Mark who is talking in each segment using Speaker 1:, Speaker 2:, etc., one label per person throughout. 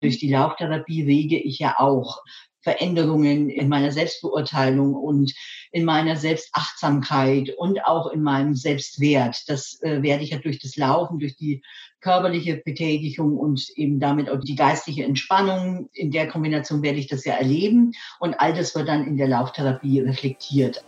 Speaker 1: Durch die Lauftherapie rege ich ja auch Veränderungen in meiner Selbstbeurteilung und in meiner Selbstachtsamkeit und auch in meinem Selbstwert. Das äh, werde ich ja durch das Laufen, durch die körperliche Betätigung und eben damit auch die geistige Entspannung. In der Kombination werde ich das ja erleben und all das wird dann in der Lauftherapie reflektiert.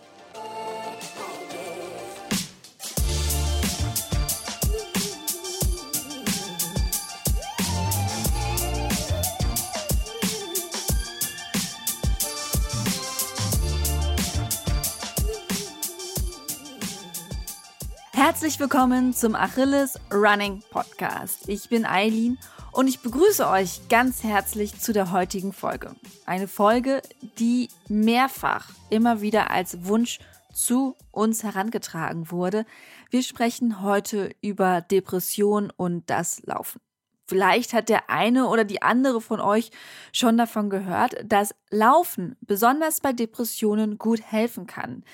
Speaker 2: Herzlich willkommen zum Achilles Running Podcast. Ich bin Eileen und ich begrüße euch ganz herzlich zu der heutigen Folge. Eine Folge, die mehrfach immer wieder als Wunsch zu uns herangetragen wurde. Wir sprechen heute über Depression und das Laufen. Vielleicht hat der eine oder die andere von euch schon davon gehört, dass Laufen besonders bei Depressionen gut helfen kann.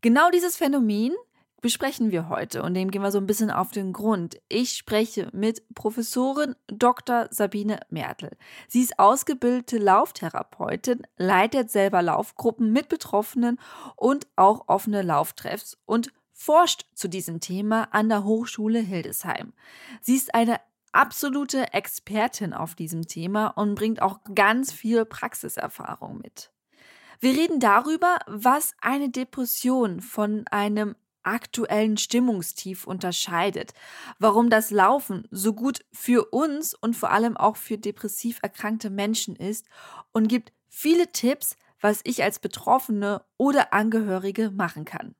Speaker 2: Genau dieses Phänomen besprechen wir heute und dem gehen wir so ein bisschen auf den Grund. Ich spreche mit Professorin Dr. Sabine Mertel. Sie ist ausgebildete Lauftherapeutin, leitet selber Laufgruppen mit Betroffenen und auch offene Lauftreffs und forscht zu diesem Thema an der Hochschule Hildesheim. Sie ist eine absolute Expertin auf diesem Thema und bringt auch ganz viel Praxiserfahrung mit. Wir reden darüber, was eine Depression von einem aktuellen Stimmungstief unterscheidet, warum das Laufen so gut für uns und vor allem auch für depressiv erkrankte Menschen ist und gibt viele Tipps, was ich als Betroffene oder Angehörige machen kann.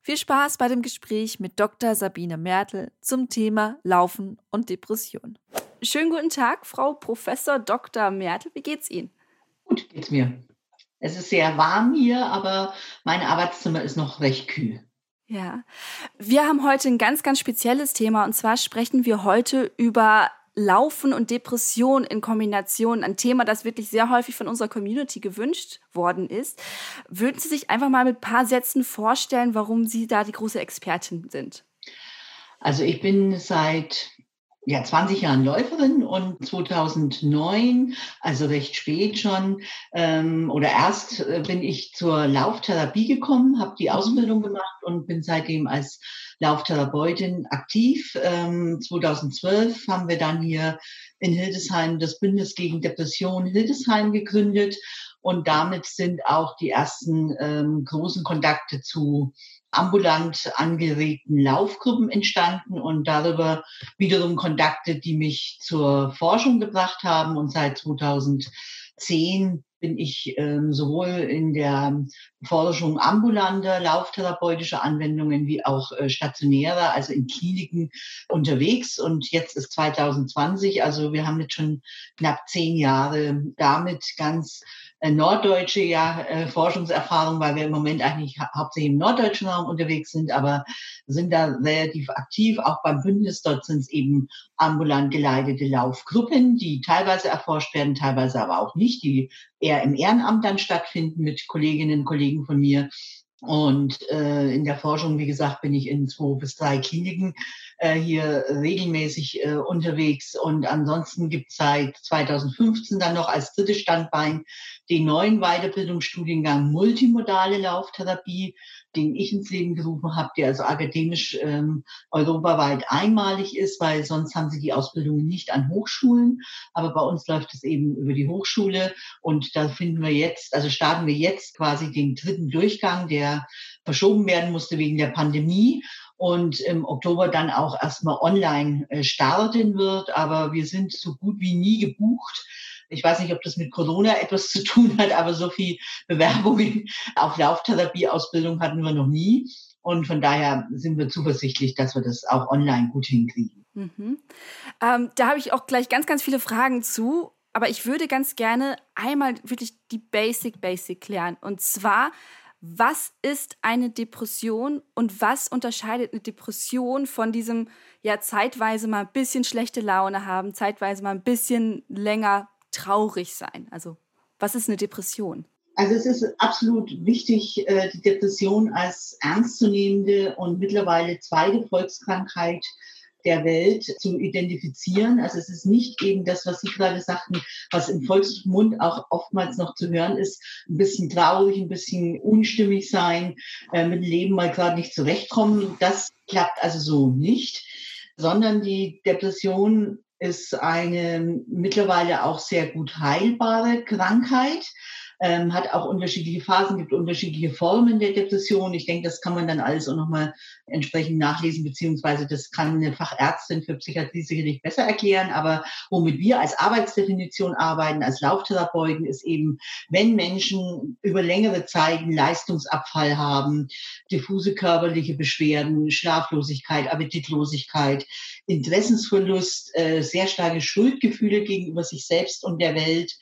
Speaker 2: Viel Spaß bei dem Gespräch mit Dr. Sabine Mertel zum Thema Laufen und Depression. Schönen guten Tag, Frau Professor Dr. Mertel. Wie geht's Ihnen?
Speaker 1: Gut geht's mir. Es ist sehr warm hier, aber mein Arbeitszimmer ist noch recht kühl.
Speaker 2: Ja, wir haben heute ein ganz, ganz spezielles Thema und zwar sprechen wir heute über Laufen und Depression in Kombination, ein Thema, das wirklich sehr häufig von unserer Community gewünscht worden ist. Würden Sie sich einfach mal mit ein paar Sätzen vorstellen, warum Sie da die große Expertin sind?
Speaker 1: Also ich bin seit ja, 20 Jahren Läuferin und 2009, also recht spät schon, ähm, oder erst äh, bin ich zur Lauftherapie gekommen, habe die. Ausbildung gemacht und bin seitdem als Lauftherapeutin aktiv. Ähm, 2012 haben wir dann hier in Hildesheim das Bündnis gegen Depression Hildesheim gegründet und damit sind auch die ersten ähm, großen Kontakte zu ambulant angeregten Laufgruppen entstanden und darüber wiederum Kontakte, die mich zur Forschung gebracht haben. Und seit 2010 bin ich ähm, sowohl in der Forschung ambulanter lauftherapeutischer Anwendungen wie auch äh, stationärer, also in Kliniken unterwegs. Und jetzt ist 2020, also wir haben jetzt schon knapp zehn Jahre damit ganz norddeutsche ja, äh, Forschungserfahrung, weil wir im Moment eigentlich ha hauptsächlich im norddeutschen Raum unterwegs sind, aber sind da relativ aktiv. Auch beim Bündnis dort sind es eben ambulant geleitete Laufgruppen, die teilweise erforscht werden, teilweise aber auch nicht, die eher im Ehrenamt dann stattfinden mit Kolleginnen und Kollegen von mir. Und äh, in der Forschung, wie gesagt, bin ich in zwei bis drei Kliniken äh, hier regelmäßig äh, unterwegs. Und ansonsten gibt es seit 2015 dann noch als drittes Standbein den neuen Weiterbildungsstudiengang Multimodale Lauftherapie, den ich ins Leben gerufen habe, der also akademisch ähm, europaweit einmalig ist, weil sonst haben sie die Ausbildung nicht an Hochschulen. Aber bei uns läuft es eben über die Hochschule und da finden wir jetzt, also starten wir jetzt quasi den dritten Durchgang, der verschoben werden musste wegen der Pandemie und im Oktober dann auch erstmal online äh, starten wird. Aber wir sind so gut wie nie gebucht. Ich weiß nicht, ob das mit Corona etwas zu tun hat, aber so viel Bewerbungen auf Lauftherapieausbildung hatten wir noch nie. Und von daher sind wir zuversichtlich, dass wir das auch online gut hinkriegen.
Speaker 2: Mhm. Ähm, da habe ich auch gleich ganz, ganz viele Fragen zu. Aber ich würde ganz gerne einmal wirklich die Basic, Basic klären. Und zwar, was ist eine Depression und was unterscheidet eine Depression von diesem, ja, zeitweise mal ein bisschen schlechte Laune haben, zeitweise mal ein bisschen länger traurig sein? Also, was ist eine Depression?
Speaker 1: Also es ist absolut wichtig, äh, die Depression als ernstzunehmende und mittlerweile zweite Volkskrankheit der Welt zu identifizieren. Also es ist nicht eben das, was Sie gerade sagten, was im Volksmund auch oftmals noch zu hören ist, ein bisschen traurig, ein bisschen unstimmig sein, äh, mit dem Leben mal gerade nicht zurechtkommen. Das klappt also so nicht, sondern die Depression ist eine mittlerweile auch sehr gut heilbare Krankheit ähm, hat auch unterschiedliche Phasen, gibt unterschiedliche Formen der Depression. Ich denke, das kann man dann alles auch nochmal entsprechend nachlesen, beziehungsweise das kann eine Fachärztin für Psychiatrie sicherlich besser erklären. Aber womit wir als Arbeitsdefinition arbeiten, als Lauftherapeuten, ist eben, wenn Menschen über längere Zeit einen Leistungsabfall haben, diffuse körperliche Beschwerden, Schlaflosigkeit, Appetitlosigkeit, Interessensverlust, äh, sehr starke Schuldgefühle gegenüber sich selbst und der Welt,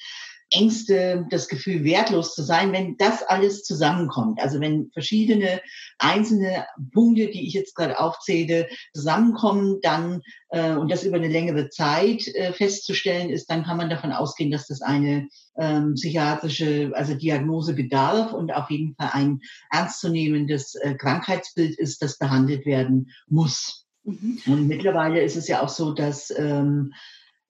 Speaker 1: Ängste, das Gefühl, wertlos zu sein, wenn das alles zusammenkommt. Also wenn verschiedene einzelne Punkte, die ich jetzt gerade aufzähle, zusammenkommen, dann äh, und das über eine längere Zeit äh, festzustellen ist, dann kann man davon ausgehen, dass das eine ähm, psychiatrische, also Diagnose bedarf und auf jeden Fall ein ernstzunehmendes äh, Krankheitsbild ist, das behandelt werden muss. Mhm. Und mittlerweile ist es ja auch so, dass ähm,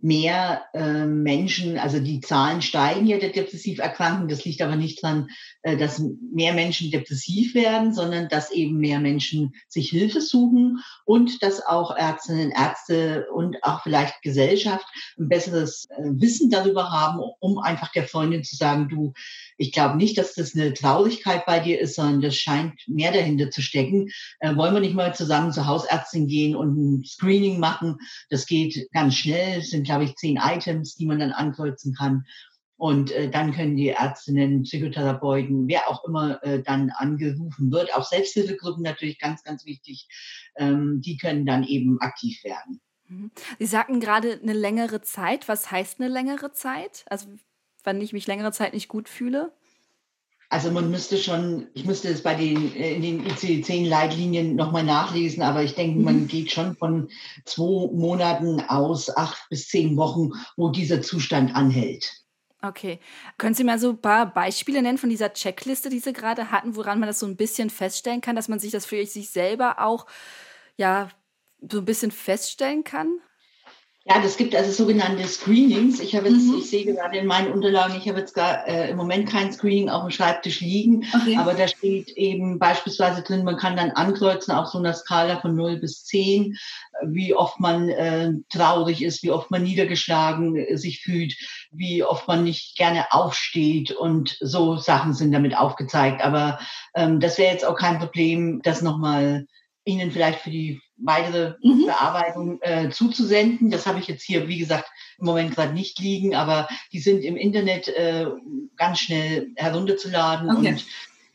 Speaker 1: mehr äh, Menschen, also die Zahlen steigen ja der depressiv Erkrankten. Das liegt aber nicht daran, äh, dass mehr Menschen depressiv werden, sondern dass eben mehr Menschen sich Hilfe suchen und dass auch Ärztinnen, Ärzte und auch vielleicht Gesellschaft ein besseres äh, Wissen darüber haben, um einfach der Freundin zu sagen, du, ich glaube nicht, dass das eine Traurigkeit bei dir ist, sondern das scheint mehr dahinter zu stecken. Äh, wollen wir nicht mal zusammen zur Hausärztin gehen und ein Screening machen? Das geht ganz schnell. Sind, glaube ich, zehn Items, die man dann ankreuzen kann. Und äh, dann können die Ärztinnen, Psychotherapeuten, wer auch immer äh, dann angerufen wird, auch Selbsthilfegruppen natürlich ganz, ganz wichtig, ähm, die können dann eben aktiv werden.
Speaker 2: Mhm. Sie sagten gerade eine längere Zeit. Was heißt eine längere Zeit? Also wenn ich mich längere Zeit nicht gut fühle?
Speaker 1: Also man müsste schon, ich müsste es bei den äh, in den ICD-10-Leitlinien nochmal nachlesen, aber ich denke, man mhm. geht schon von zwei Monaten aus, acht bis zehn Wochen, wo dieser Zustand anhält.
Speaker 2: Okay. Können Sie mal so ein paar Beispiele nennen von dieser Checkliste, die Sie gerade hatten, woran man das so ein bisschen feststellen kann, dass man sich das für sich selber auch ja so ein bisschen feststellen kann?
Speaker 1: Ja, das gibt also sogenannte Screenings. Ich habe jetzt, mhm. ich sehe gerade in meinen Unterlagen, ich habe jetzt gar äh, im Moment kein Screening auf dem Schreibtisch liegen, okay. aber da steht eben beispielsweise drin, man kann dann ankreuzen auf so einer Skala von 0 bis 10, wie oft man äh, traurig ist, wie oft man niedergeschlagen äh, sich fühlt, wie oft man nicht gerne aufsteht und so Sachen sind damit aufgezeigt. Aber ähm, das wäre jetzt auch kein Problem, das nochmal Ihnen vielleicht für die weitere mhm. Bearbeitung äh, zuzusenden. Das habe ich jetzt hier, wie gesagt, im Moment gerade nicht liegen, aber die sind im Internet äh, ganz schnell herunterzuladen okay. und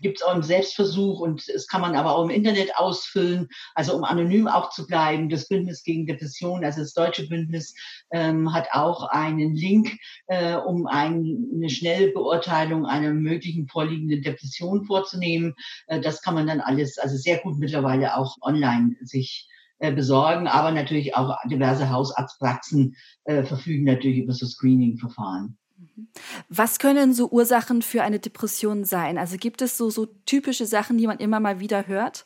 Speaker 1: gibt es auch im Selbstversuch und es kann man aber auch im Internet ausfüllen, also um anonym auch zu bleiben. Das Bündnis gegen Depression, also das deutsche Bündnis, ähm, hat auch einen Link, äh, um ein, eine schnelle Beurteilung einer möglichen vorliegenden Depression vorzunehmen. Äh, das kann man dann alles, also sehr gut mittlerweile auch online sich besorgen, aber natürlich auch diverse Hausarztpraxen äh, verfügen natürlich über so Screening-Verfahren.
Speaker 2: Was können so Ursachen für eine Depression sein? Also gibt es so, so typische Sachen, die man immer mal wieder hört?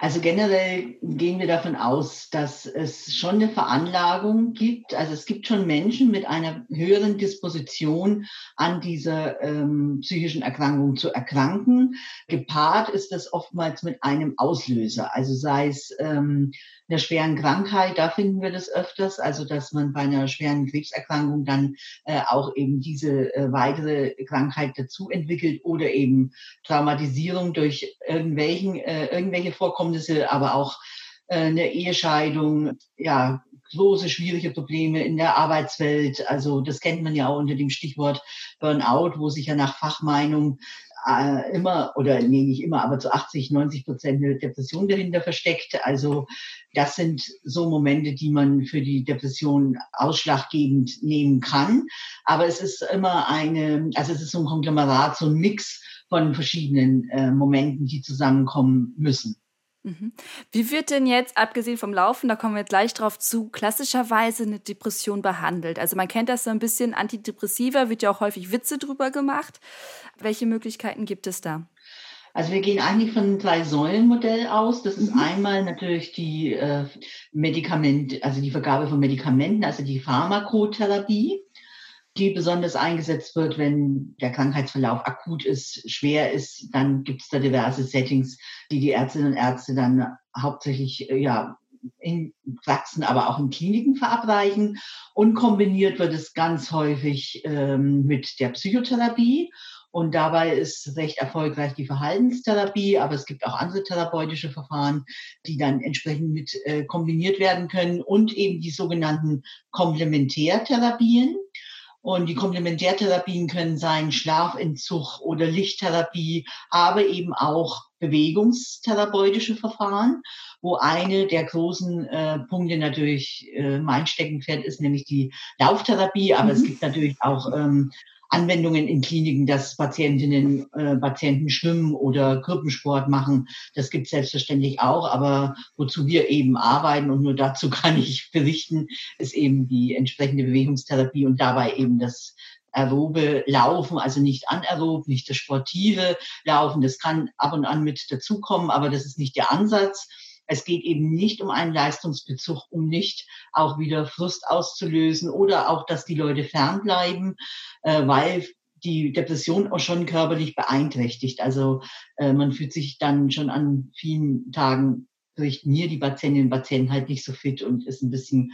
Speaker 1: Also generell gehen wir davon aus, dass es schon eine Veranlagung gibt. Also es gibt schon Menschen mit einer höheren Disposition an dieser ähm, psychischen Erkrankung zu erkranken. Gepaart ist das oftmals mit einem Auslöser. Also sei es ähm, einer schweren Krankheit, da finden wir das öfters, also dass man bei einer schweren Krebserkrankung dann äh, auch eben diese äh, weitere Krankheit dazu entwickelt oder eben Traumatisierung durch irgendwelchen, äh, irgendwelche Vorkommnisse, aber auch äh, eine Ehescheidung, ja, große schwierige Probleme in der Arbeitswelt. Also das kennt man ja auch unter dem Stichwort Burnout, wo sich ja nach Fachmeinung äh, immer, oder nee, nicht immer, aber zu 80, 90 Prozent eine Depression dahinter versteckt. Also das sind so Momente, die man für die Depression ausschlaggebend nehmen kann. Aber es ist immer eine, also es ist so ein Konglomerat, so ein Mix von verschiedenen äh, Momenten, die zusammenkommen müssen.
Speaker 2: Mhm. Wie wird denn jetzt, abgesehen vom Laufen, da kommen wir gleich drauf zu, klassischerweise eine Depression behandelt? Also man kennt das so ein bisschen, Antidepressiva, wird ja auch häufig Witze drüber gemacht. Welche Möglichkeiten gibt es da?
Speaker 1: Also wir gehen eigentlich von einem Drei-Säulen-Modell aus. Das ist mhm. einmal natürlich die äh, Medikament, also die Vergabe von Medikamenten, also die Pharmakotherapie, die besonders eingesetzt wird, wenn der Krankheitsverlauf akut ist, schwer ist. Dann gibt es da diverse Settings, die die Ärztinnen und Ärzte dann hauptsächlich äh, ja in Praxen, aber auch in Kliniken verabreichen. Und kombiniert wird es ganz häufig ähm, mit der Psychotherapie. Und dabei ist recht erfolgreich die Verhaltenstherapie, aber es gibt auch andere therapeutische Verfahren, die dann entsprechend mit äh, kombiniert werden können und eben die sogenannten Komplementärtherapien. Und die Komplementärtherapien können sein Schlafentzug oder Lichttherapie, aber eben auch bewegungstherapeutische Verfahren, wo eine der großen äh, Punkte natürlich äh, mein Steckenpferd ist, nämlich die Lauftherapie. Aber mhm. es gibt natürlich auch ähm, Anwendungen in Kliniken, dass Patientinnen, äh, Patienten schwimmen oder Gruppensport machen. Das gibt es selbstverständlich auch, aber wozu wir eben arbeiten und nur dazu kann ich berichten, ist eben die entsprechende Bewegungstherapie und dabei eben das aerobe Laufen, also nicht anaerob, nicht das sportive Laufen. Das kann ab und an mit dazukommen, aber das ist nicht der Ansatz. Es geht eben nicht um einen Leistungsbezug, um nicht auch wieder Frust auszulösen oder auch, dass die Leute fernbleiben, äh, weil die Depression auch schon körperlich beeinträchtigt. Also äh, man fühlt sich dann schon an vielen Tagen, berichten mir die Patientinnen und Patienten halt nicht so fit und ist ein bisschen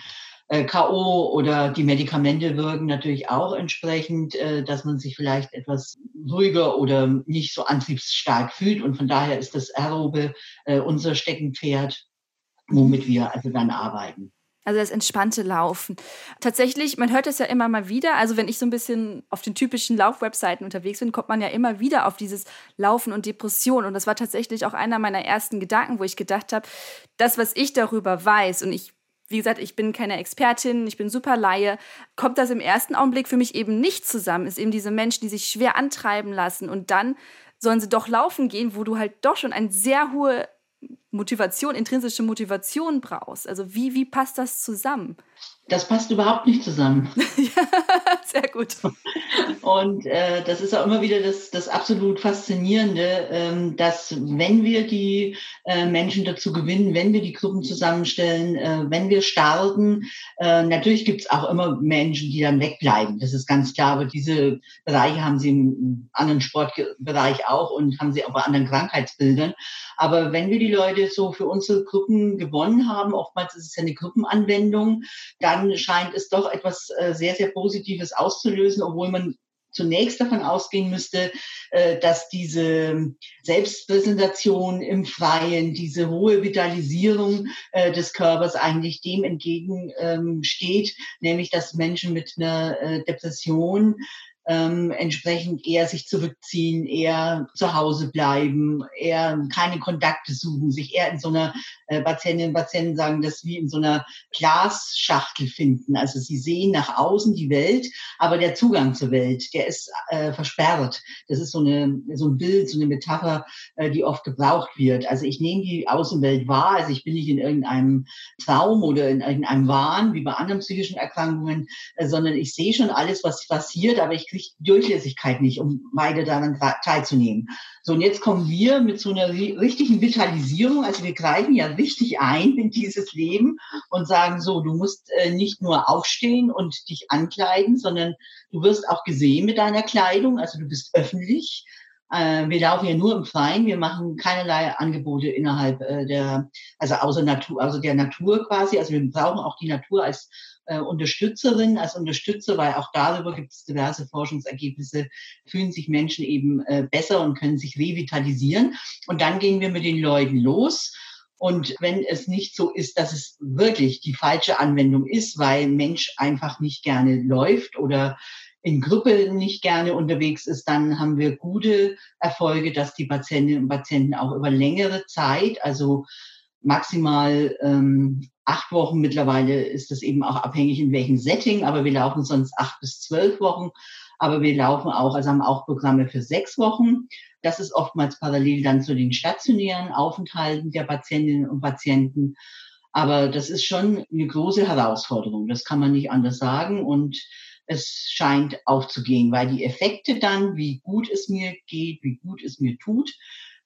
Speaker 1: K.O. oder die Medikamente wirken natürlich auch entsprechend, äh, dass man sich vielleicht etwas ruhiger oder nicht so antriebsstark fühlt. Und von daher ist das Aerobe äh, unser Steckenpferd, womit wir also dann arbeiten.
Speaker 2: Also das entspannte Laufen. Tatsächlich, man hört es ja immer mal wieder. Also wenn ich so ein bisschen auf den typischen Laufwebseiten unterwegs bin, kommt man ja immer wieder auf dieses Laufen und Depression. Und das war tatsächlich auch einer meiner ersten Gedanken, wo ich gedacht habe, das, was ich darüber weiß, und ich wie gesagt, ich bin keine Expertin, ich bin super Laie, kommt das im ersten Augenblick für mich eben nicht zusammen. Ist eben diese Menschen, die sich schwer antreiben lassen und dann sollen sie doch laufen gehen, wo du halt doch schon eine sehr hohe Motivation, intrinsische Motivation brauchst. Also wie, wie passt das zusammen?
Speaker 1: Das passt überhaupt nicht zusammen.
Speaker 2: ja, sehr gut.
Speaker 1: Und äh, das ist auch immer wieder das, das absolut Faszinierende, ähm, dass wenn wir die äh, Menschen dazu gewinnen, wenn wir die Gruppen zusammenstellen, äh, wenn wir starten, äh, natürlich gibt es auch immer Menschen, die dann wegbleiben. Das ist ganz klar, aber diese Bereiche haben sie im anderen Sportbereich auch und haben sie auch bei anderen Krankheitsbildern. Aber wenn wir die Leute so für unsere Gruppen gewonnen haben, oftmals ist es ja eine Gruppenanwendung, dann scheint es doch etwas äh, sehr, sehr Positives auszulösen, obwohl man zunächst davon ausgehen müsste, äh, dass diese Selbstpräsentation im Freien, diese hohe Vitalisierung äh, des Körpers eigentlich dem entgegensteht, nämlich dass Menschen mit einer Depression ähm, entsprechend eher sich zurückziehen, eher zu Hause bleiben, eher keine Kontakte suchen, sich eher in so einer, äh, Patientinnen und Patienten sagen das wie in so einer Glasschachtel finden. Also sie sehen nach außen die Welt, aber der Zugang zur Welt, der ist äh, versperrt. Das ist so, eine, so ein Bild, so eine Metapher, äh, die oft gebraucht wird. Also ich nehme die Außenwelt wahr, also ich bin nicht in irgendeinem Traum oder in irgendeinem Wahn, wie bei anderen psychischen Erkrankungen, äh, sondern ich sehe schon alles, was passiert, aber ich kriege Durchlässigkeit nicht, um beide daran teilzunehmen. So, und jetzt kommen wir mit so einer richtigen Vitalisierung, also wir greifen ja richtig ein in dieses Leben und sagen so, du musst äh, nicht nur aufstehen und dich ankleiden, sondern du wirst auch gesehen mit deiner Kleidung, also du bist öffentlich. Äh, wir laufen ja nur im Freien, wir machen keinerlei Angebote innerhalb äh, der, also außer Natur, also der Natur quasi. Also wir brauchen auch die Natur als äh, Unterstützerin, als Unterstützer, weil auch darüber gibt es diverse Forschungsergebnisse, fühlen sich Menschen eben äh, besser und können sich revitalisieren. Und dann gehen wir mit den Leuten los. Und wenn es nicht so ist, dass es wirklich die falsche Anwendung ist, weil Mensch einfach nicht gerne läuft oder in Gruppe nicht gerne unterwegs ist, dann haben wir gute Erfolge, dass die Patientinnen und Patienten auch über längere Zeit, also maximal ähm, acht Wochen. Mittlerweile ist es eben auch abhängig, in welchem Setting, aber wir laufen sonst acht bis zwölf Wochen. Aber wir laufen auch, also haben auch Programme für sechs Wochen. Das ist oftmals parallel dann zu den stationären Aufenthalten der Patientinnen und Patienten. Aber das ist schon eine große Herausforderung. Das kann man nicht anders sagen. Und es scheint aufzugehen, weil die Effekte dann, wie gut es mir geht, wie gut es mir tut,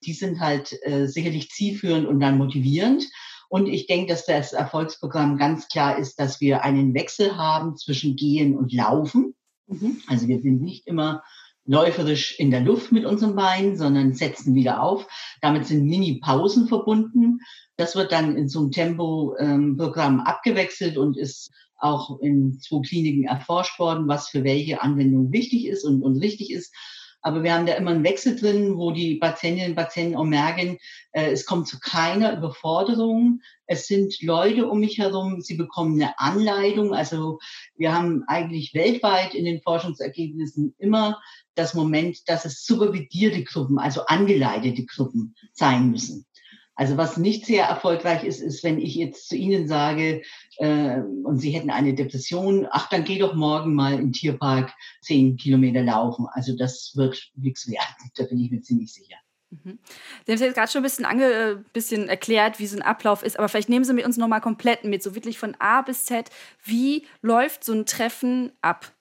Speaker 1: die sind halt äh, sicherlich zielführend und dann motivierend. Und ich denke, dass das Erfolgsprogramm ganz klar ist, dass wir einen Wechsel haben zwischen Gehen und Laufen. Mhm. Also wir sind nicht immer läuferisch in der Luft mit unseren Beinen, sondern setzen wieder auf. Damit sind Mini-Pausen verbunden. Das wird dann in so einem Tempo-Programm ähm, abgewechselt und ist auch in zwei Kliniken erforscht worden, was für welche Anwendung wichtig ist und, und richtig ist. Aber wir haben da immer einen Wechsel drin, wo die Patientinnen und Patienten auch merken, äh, es kommt zu keiner Überforderung. Es sind Leute um mich herum, sie bekommen eine Anleitung. Also wir haben eigentlich weltweit in den Forschungsergebnissen immer das Moment, dass es supervidierte Gruppen, also angeleitete Gruppen sein müssen. Also was nicht sehr erfolgreich ist, ist, wenn ich jetzt zu Ihnen sage, äh, und Sie hätten eine Depression, ach, dann geh doch morgen mal im Tierpark zehn Kilometer laufen. Also das wird nichts werden, da bin ich mir ziemlich sicher.
Speaker 2: Mhm. Sie haben jetzt gerade schon ein bisschen, ange, äh, bisschen erklärt, wie so ein Ablauf ist, aber vielleicht nehmen Sie mit uns nochmal komplett mit, so wirklich von A bis Z. Wie läuft so ein Treffen ab?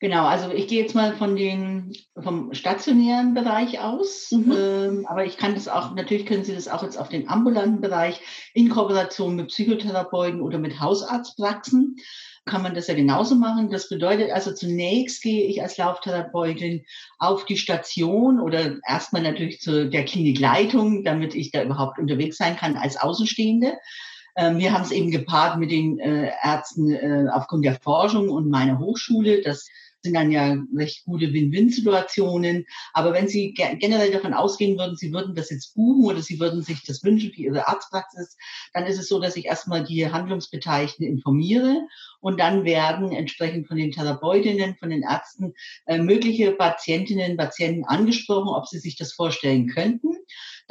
Speaker 1: Genau, also ich gehe jetzt mal von den, vom stationären Bereich aus, mhm. ähm, aber ich kann das auch, natürlich können Sie das auch jetzt auf den ambulanten Bereich in Kooperation mit Psychotherapeuten oder mit Hausarztpraxen kann man das ja genauso machen. Das bedeutet also zunächst gehe ich als Lauftherapeutin auf die Station oder erstmal natürlich zu der Klinikleitung, damit ich da überhaupt unterwegs sein kann als Außenstehende. Ähm, wir haben es eben gepaart mit den äh, Ärzten äh, aufgrund der Forschung und meiner Hochschule, dass sind dann ja recht gute Win-Win-Situationen. Aber wenn Sie generell davon ausgehen würden, Sie würden das jetzt buchen oder Sie würden sich das wünschen für Ihre Arztpraxis, dann ist es so, dass ich erstmal die Handlungsbeteiligten informiere und dann werden entsprechend von den Therapeutinnen, von den Ärzten äh, mögliche Patientinnen, Patienten angesprochen, ob sie sich das vorstellen könnten.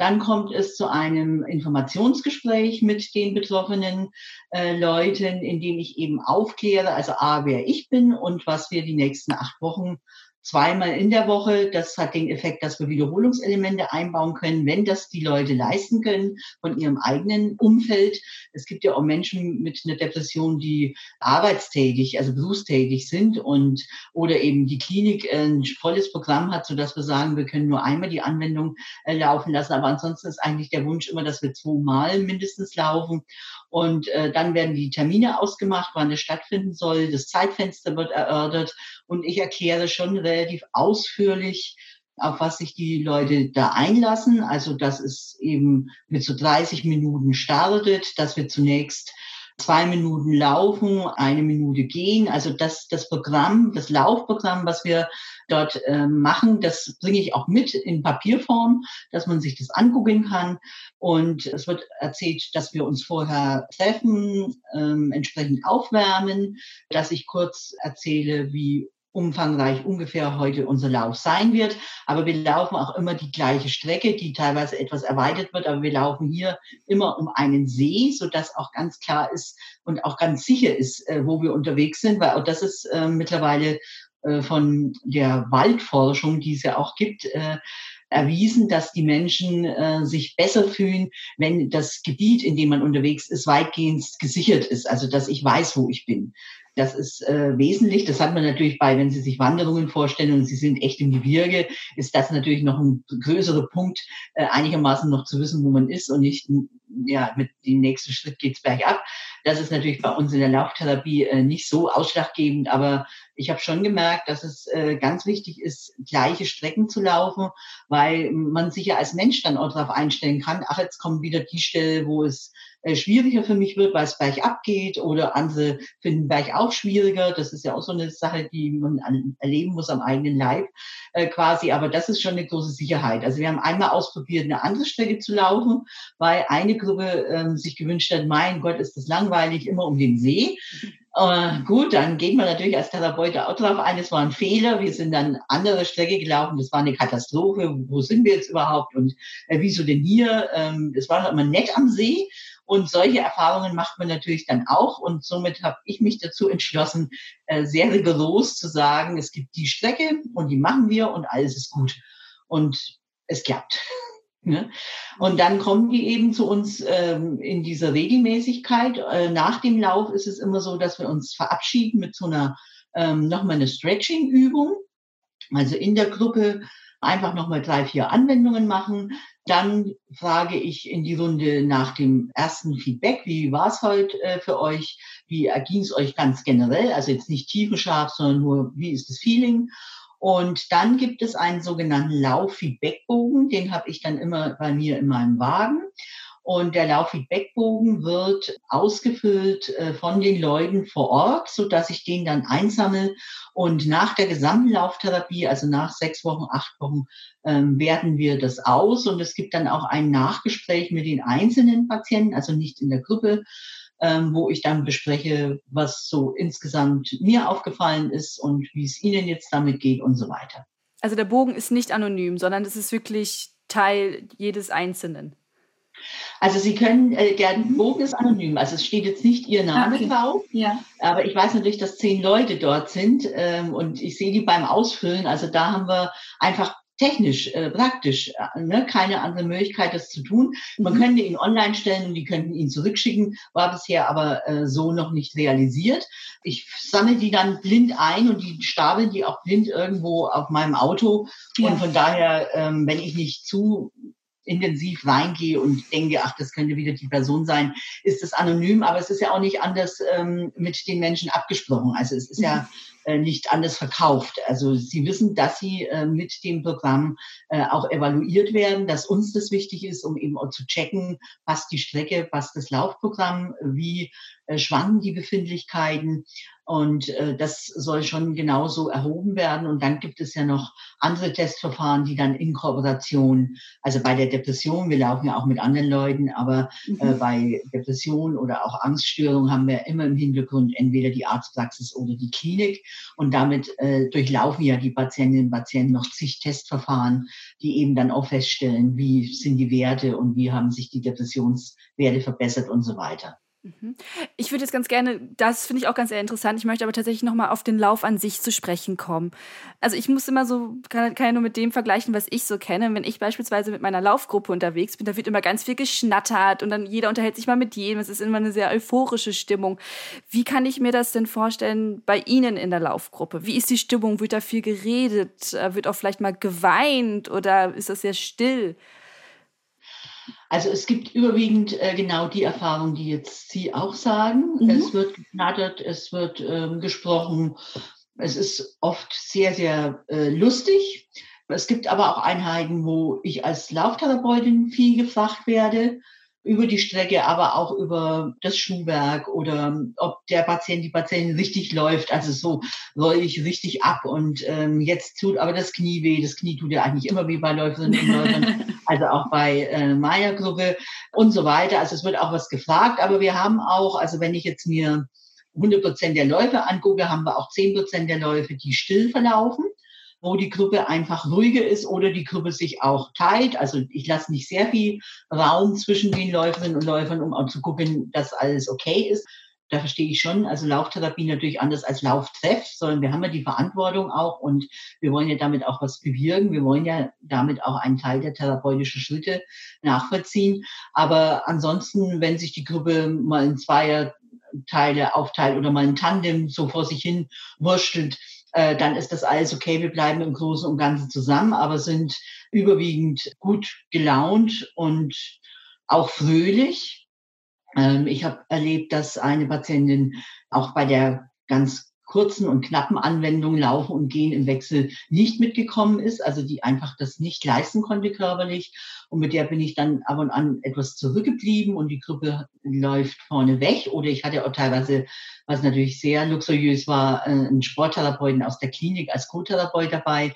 Speaker 1: Dann kommt es zu einem Informationsgespräch mit den betroffenen äh, Leuten, in dem ich eben aufkläre, also A, wer ich bin und was wir die nächsten acht Wochen zweimal in der Woche. Das hat den Effekt, dass wir Wiederholungselemente einbauen können, wenn das die Leute leisten können von ihrem eigenen Umfeld. Es gibt ja auch Menschen mit einer Depression, die arbeitstätig, also berufstätig sind und oder eben die Klinik ein volles Programm hat, so dass wir sagen, wir können nur einmal die Anwendung äh, laufen lassen. Aber ansonsten ist eigentlich der Wunsch immer, dass wir zweimal mindestens laufen. Und äh, dann werden die Termine ausgemacht, wann es stattfinden soll. Das Zeitfenster wird erörtert und ich erkläre schon relativ ausführlich, auf was sich die Leute da einlassen. Also, dass es eben mit so 30 Minuten startet, dass wir zunächst zwei Minuten laufen, eine Minute gehen. Also das, das Programm, das Laufprogramm, was wir dort äh, machen, das bringe ich auch mit in Papierform, dass man sich das angucken kann. Und es wird erzählt, dass wir uns vorher treffen, ähm, entsprechend aufwärmen, dass ich kurz erzähle, wie umfangreich ungefähr heute unser Lauf sein wird. Aber wir laufen auch immer die gleiche Strecke, die teilweise etwas erweitert wird. Aber wir laufen hier immer um einen See, so dass auch ganz klar ist und auch ganz sicher ist, äh, wo wir unterwegs sind, weil auch das ist äh, mittlerweile äh, von der Waldforschung, die es ja auch gibt, äh, erwiesen, dass die Menschen äh, sich besser fühlen, wenn das Gebiet, in dem man unterwegs ist, weitgehend gesichert ist. Also dass ich weiß, wo ich bin. Das ist äh, wesentlich. Das hat man natürlich bei, wenn Sie sich Wanderungen vorstellen und Sie sind echt im Gebirge, ist das natürlich noch ein größerer Punkt, äh, einigermaßen noch zu wissen, wo man ist und nicht, ja, mit dem nächsten Schritt geht's bergab. Das ist natürlich bei uns in der Lauftherapie äh, nicht so ausschlaggebend, aber ich habe schon gemerkt, dass es äh, ganz wichtig ist, gleiche Strecken zu laufen, weil man sich ja als Mensch dann auch darauf einstellen kann, ach, jetzt kommt wieder die Stelle, wo es äh, schwieriger für mich wird, weil es bergab geht oder andere finden bergauf schwieriger. Das ist ja auch so eine Sache, die man an, erleben muss am eigenen Leib äh, quasi. Aber das ist schon eine große Sicherheit. Also wir haben einmal ausprobiert, eine andere Strecke zu laufen, weil eine Gruppe ähm, sich gewünscht hat, mein Gott, ist das langweilig, immer um den See. Äh, gut, dann geht man natürlich als Therapeut auch drauf ein, es war ein Fehler. Wir sind dann andere Strecke gelaufen, das war eine Katastrophe. Wo sind wir jetzt überhaupt und äh, wieso denn hier? Ähm, es war immer nett am See. Und solche Erfahrungen macht man natürlich dann auch. Und somit habe ich mich dazu entschlossen, äh, sehr rigoros zu sagen, es gibt die Strecke und die machen wir und alles ist gut. Und es klappt. Ne? Und dann kommen die eben zu uns ähm, in dieser Regelmäßigkeit. Äh, nach dem Lauf ist es immer so, dass wir uns verabschieden mit so einer ähm, nochmal eine Stretching-Übung. Also in der Gruppe einfach nochmal drei, vier Anwendungen machen. Dann frage ich in die Runde nach dem ersten Feedback. Wie war es heute äh, für euch? Wie erging es euch ganz generell? Also jetzt nicht tiefenscharf, sondern nur, wie ist das Feeling? Und dann gibt es einen sogenannten Lauffeedbackbogen, den habe ich dann immer bei mir in meinem Wagen. Und der Lauffeedbackbogen wird ausgefüllt äh, von den Leuten vor Ort, so dass ich den dann einsammle. Und nach der gesamten Lauftherapie, also nach sechs Wochen, acht Wochen, ähm, werten wir das aus. Und es gibt dann auch ein Nachgespräch mit den einzelnen Patienten, also nicht in der Gruppe, ähm, wo ich dann bespreche, was so insgesamt mir aufgefallen ist und wie es Ihnen jetzt damit geht und so weiter.
Speaker 2: Also der Bogen ist nicht anonym, sondern es ist wirklich Teil jedes Einzelnen.
Speaker 1: Also Sie können, äh, der Bogen ist anonym, also es steht jetzt nicht Ihr Name okay. drauf, ja. aber ich weiß natürlich, dass zehn Leute dort sind ähm, und ich sehe die beim Ausfüllen, also da haben wir einfach technisch, äh, praktisch, äh, ne, keine andere Möglichkeit, das zu tun. Man mhm. könnte ihn online stellen und die könnten ihn zurückschicken, war bisher aber äh, so noch nicht realisiert. Ich sammle die dann blind ein und die stapel die auch blind irgendwo auf meinem Auto. Ja. Und von daher, ähm, wenn ich nicht zu intensiv reingehe und denke, ach, das könnte wieder die Person sein, ist es anonym, aber es ist ja auch nicht anders ähm, mit den Menschen abgesprochen. Also es ist mhm. ja äh, nicht anders verkauft. Also sie wissen, dass sie äh, mit dem Programm äh, auch evaluiert werden, dass uns das wichtig ist, um eben auch zu checken, passt die Strecke, passt das Laufprogramm, wie äh, schwanken die Befindlichkeiten. Und äh, das soll schon genauso erhoben werden. Und dann gibt es ja noch andere Testverfahren, die dann in Kooperation, also bei der Depression, wir laufen ja auch mit anderen Leuten, aber äh, mhm. bei Depression oder auch Angststörung haben wir immer im Hintergrund entweder die Arztpraxis oder die Klinik. Und damit äh, durchlaufen ja die Patientinnen und Patienten noch zig Testverfahren, die eben dann auch feststellen, wie sind die Werte und wie haben sich die Depressionswerte verbessert und so weiter.
Speaker 2: Mhm. Ich würde jetzt ganz gerne, das finde ich auch ganz sehr interessant. Ich möchte aber tatsächlich nochmal auf den Lauf an sich zu sprechen kommen. Also ich muss immer so, kann, kann ja nur mit dem vergleichen, was ich so kenne. Wenn ich beispielsweise mit meiner Laufgruppe unterwegs bin, da wird immer ganz viel geschnattert und dann jeder unterhält sich mal mit jedem. Es ist immer eine sehr euphorische Stimmung. Wie kann ich mir das denn vorstellen bei Ihnen in der Laufgruppe? Wie ist die Stimmung? Wird da viel geredet? Äh, wird auch vielleicht mal geweint oder ist das sehr still?
Speaker 1: Also es gibt überwiegend äh, genau die Erfahrung, die jetzt Sie auch sagen. Mhm. Es wird geknattert, es wird ähm, gesprochen. Es ist oft sehr, sehr äh, lustig. Es gibt aber auch Einheiten, wo ich als Lauftherapeutin viel gefragt werde über die Strecke, aber auch über das Schuhwerk oder ob der Patient, die Patientin richtig läuft. Also so roll ich richtig ab und ähm, jetzt tut aber das Knie weh. Das Knie tut ja eigentlich immer weh bei Läuferinnen und Läufern, also auch bei äh, Maya-Gruppe und so weiter. Also es wird auch was gefragt, aber wir haben auch, also wenn ich jetzt mir 100 Prozent der Läufe angucke, haben wir auch 10 Prozent der Läufe, die still verlaufen wo die Gruppe einfach ruhiger ist oder die Gruppe sich auch teilt. Also ich lasse nicht sehr viel Raum zwischen den Läuferinnen und Läufern, um auch zu gucken, dass alles okay ist. Da verstehe ich schon, also Lauftherapie natürlich anders als Lauftreff, sondern wir haben ja die Verantwortung auch und wir wollen ja damit auch was bewirken. Wir wollen ja damit auch einen Teil der therapeutischen Schritte nachvollziehen. Aber ansonsten, wenn sich die Gruppe mal in Zweier Teile aufteilt oder mal ein Tandem so vor sich hin wurstelt, äh, dann ist das alles okay. Wir bleiben im Großen und Ganzen zusammen, aber sind überwiegend gut gelaunt und auch fröhlich. Ähm, ich habe erlebt, dass eine Patientin auch bei der ganz kurzen und knappen Anwendungen laufen und gehen im Wechsel nicht mitgekommen ist, also die einfach das nicht leisten konnte körperlich. Und mit der bin ich dann ab und an etwas zurückgeblieben und die Gruppe läuft vorne weg. Oder ich hatte auch teilweise, was natürlich sehr luxuriös war, äh, einen Sporttherapeuten aus der Klinik als Co-Therapeut dabei.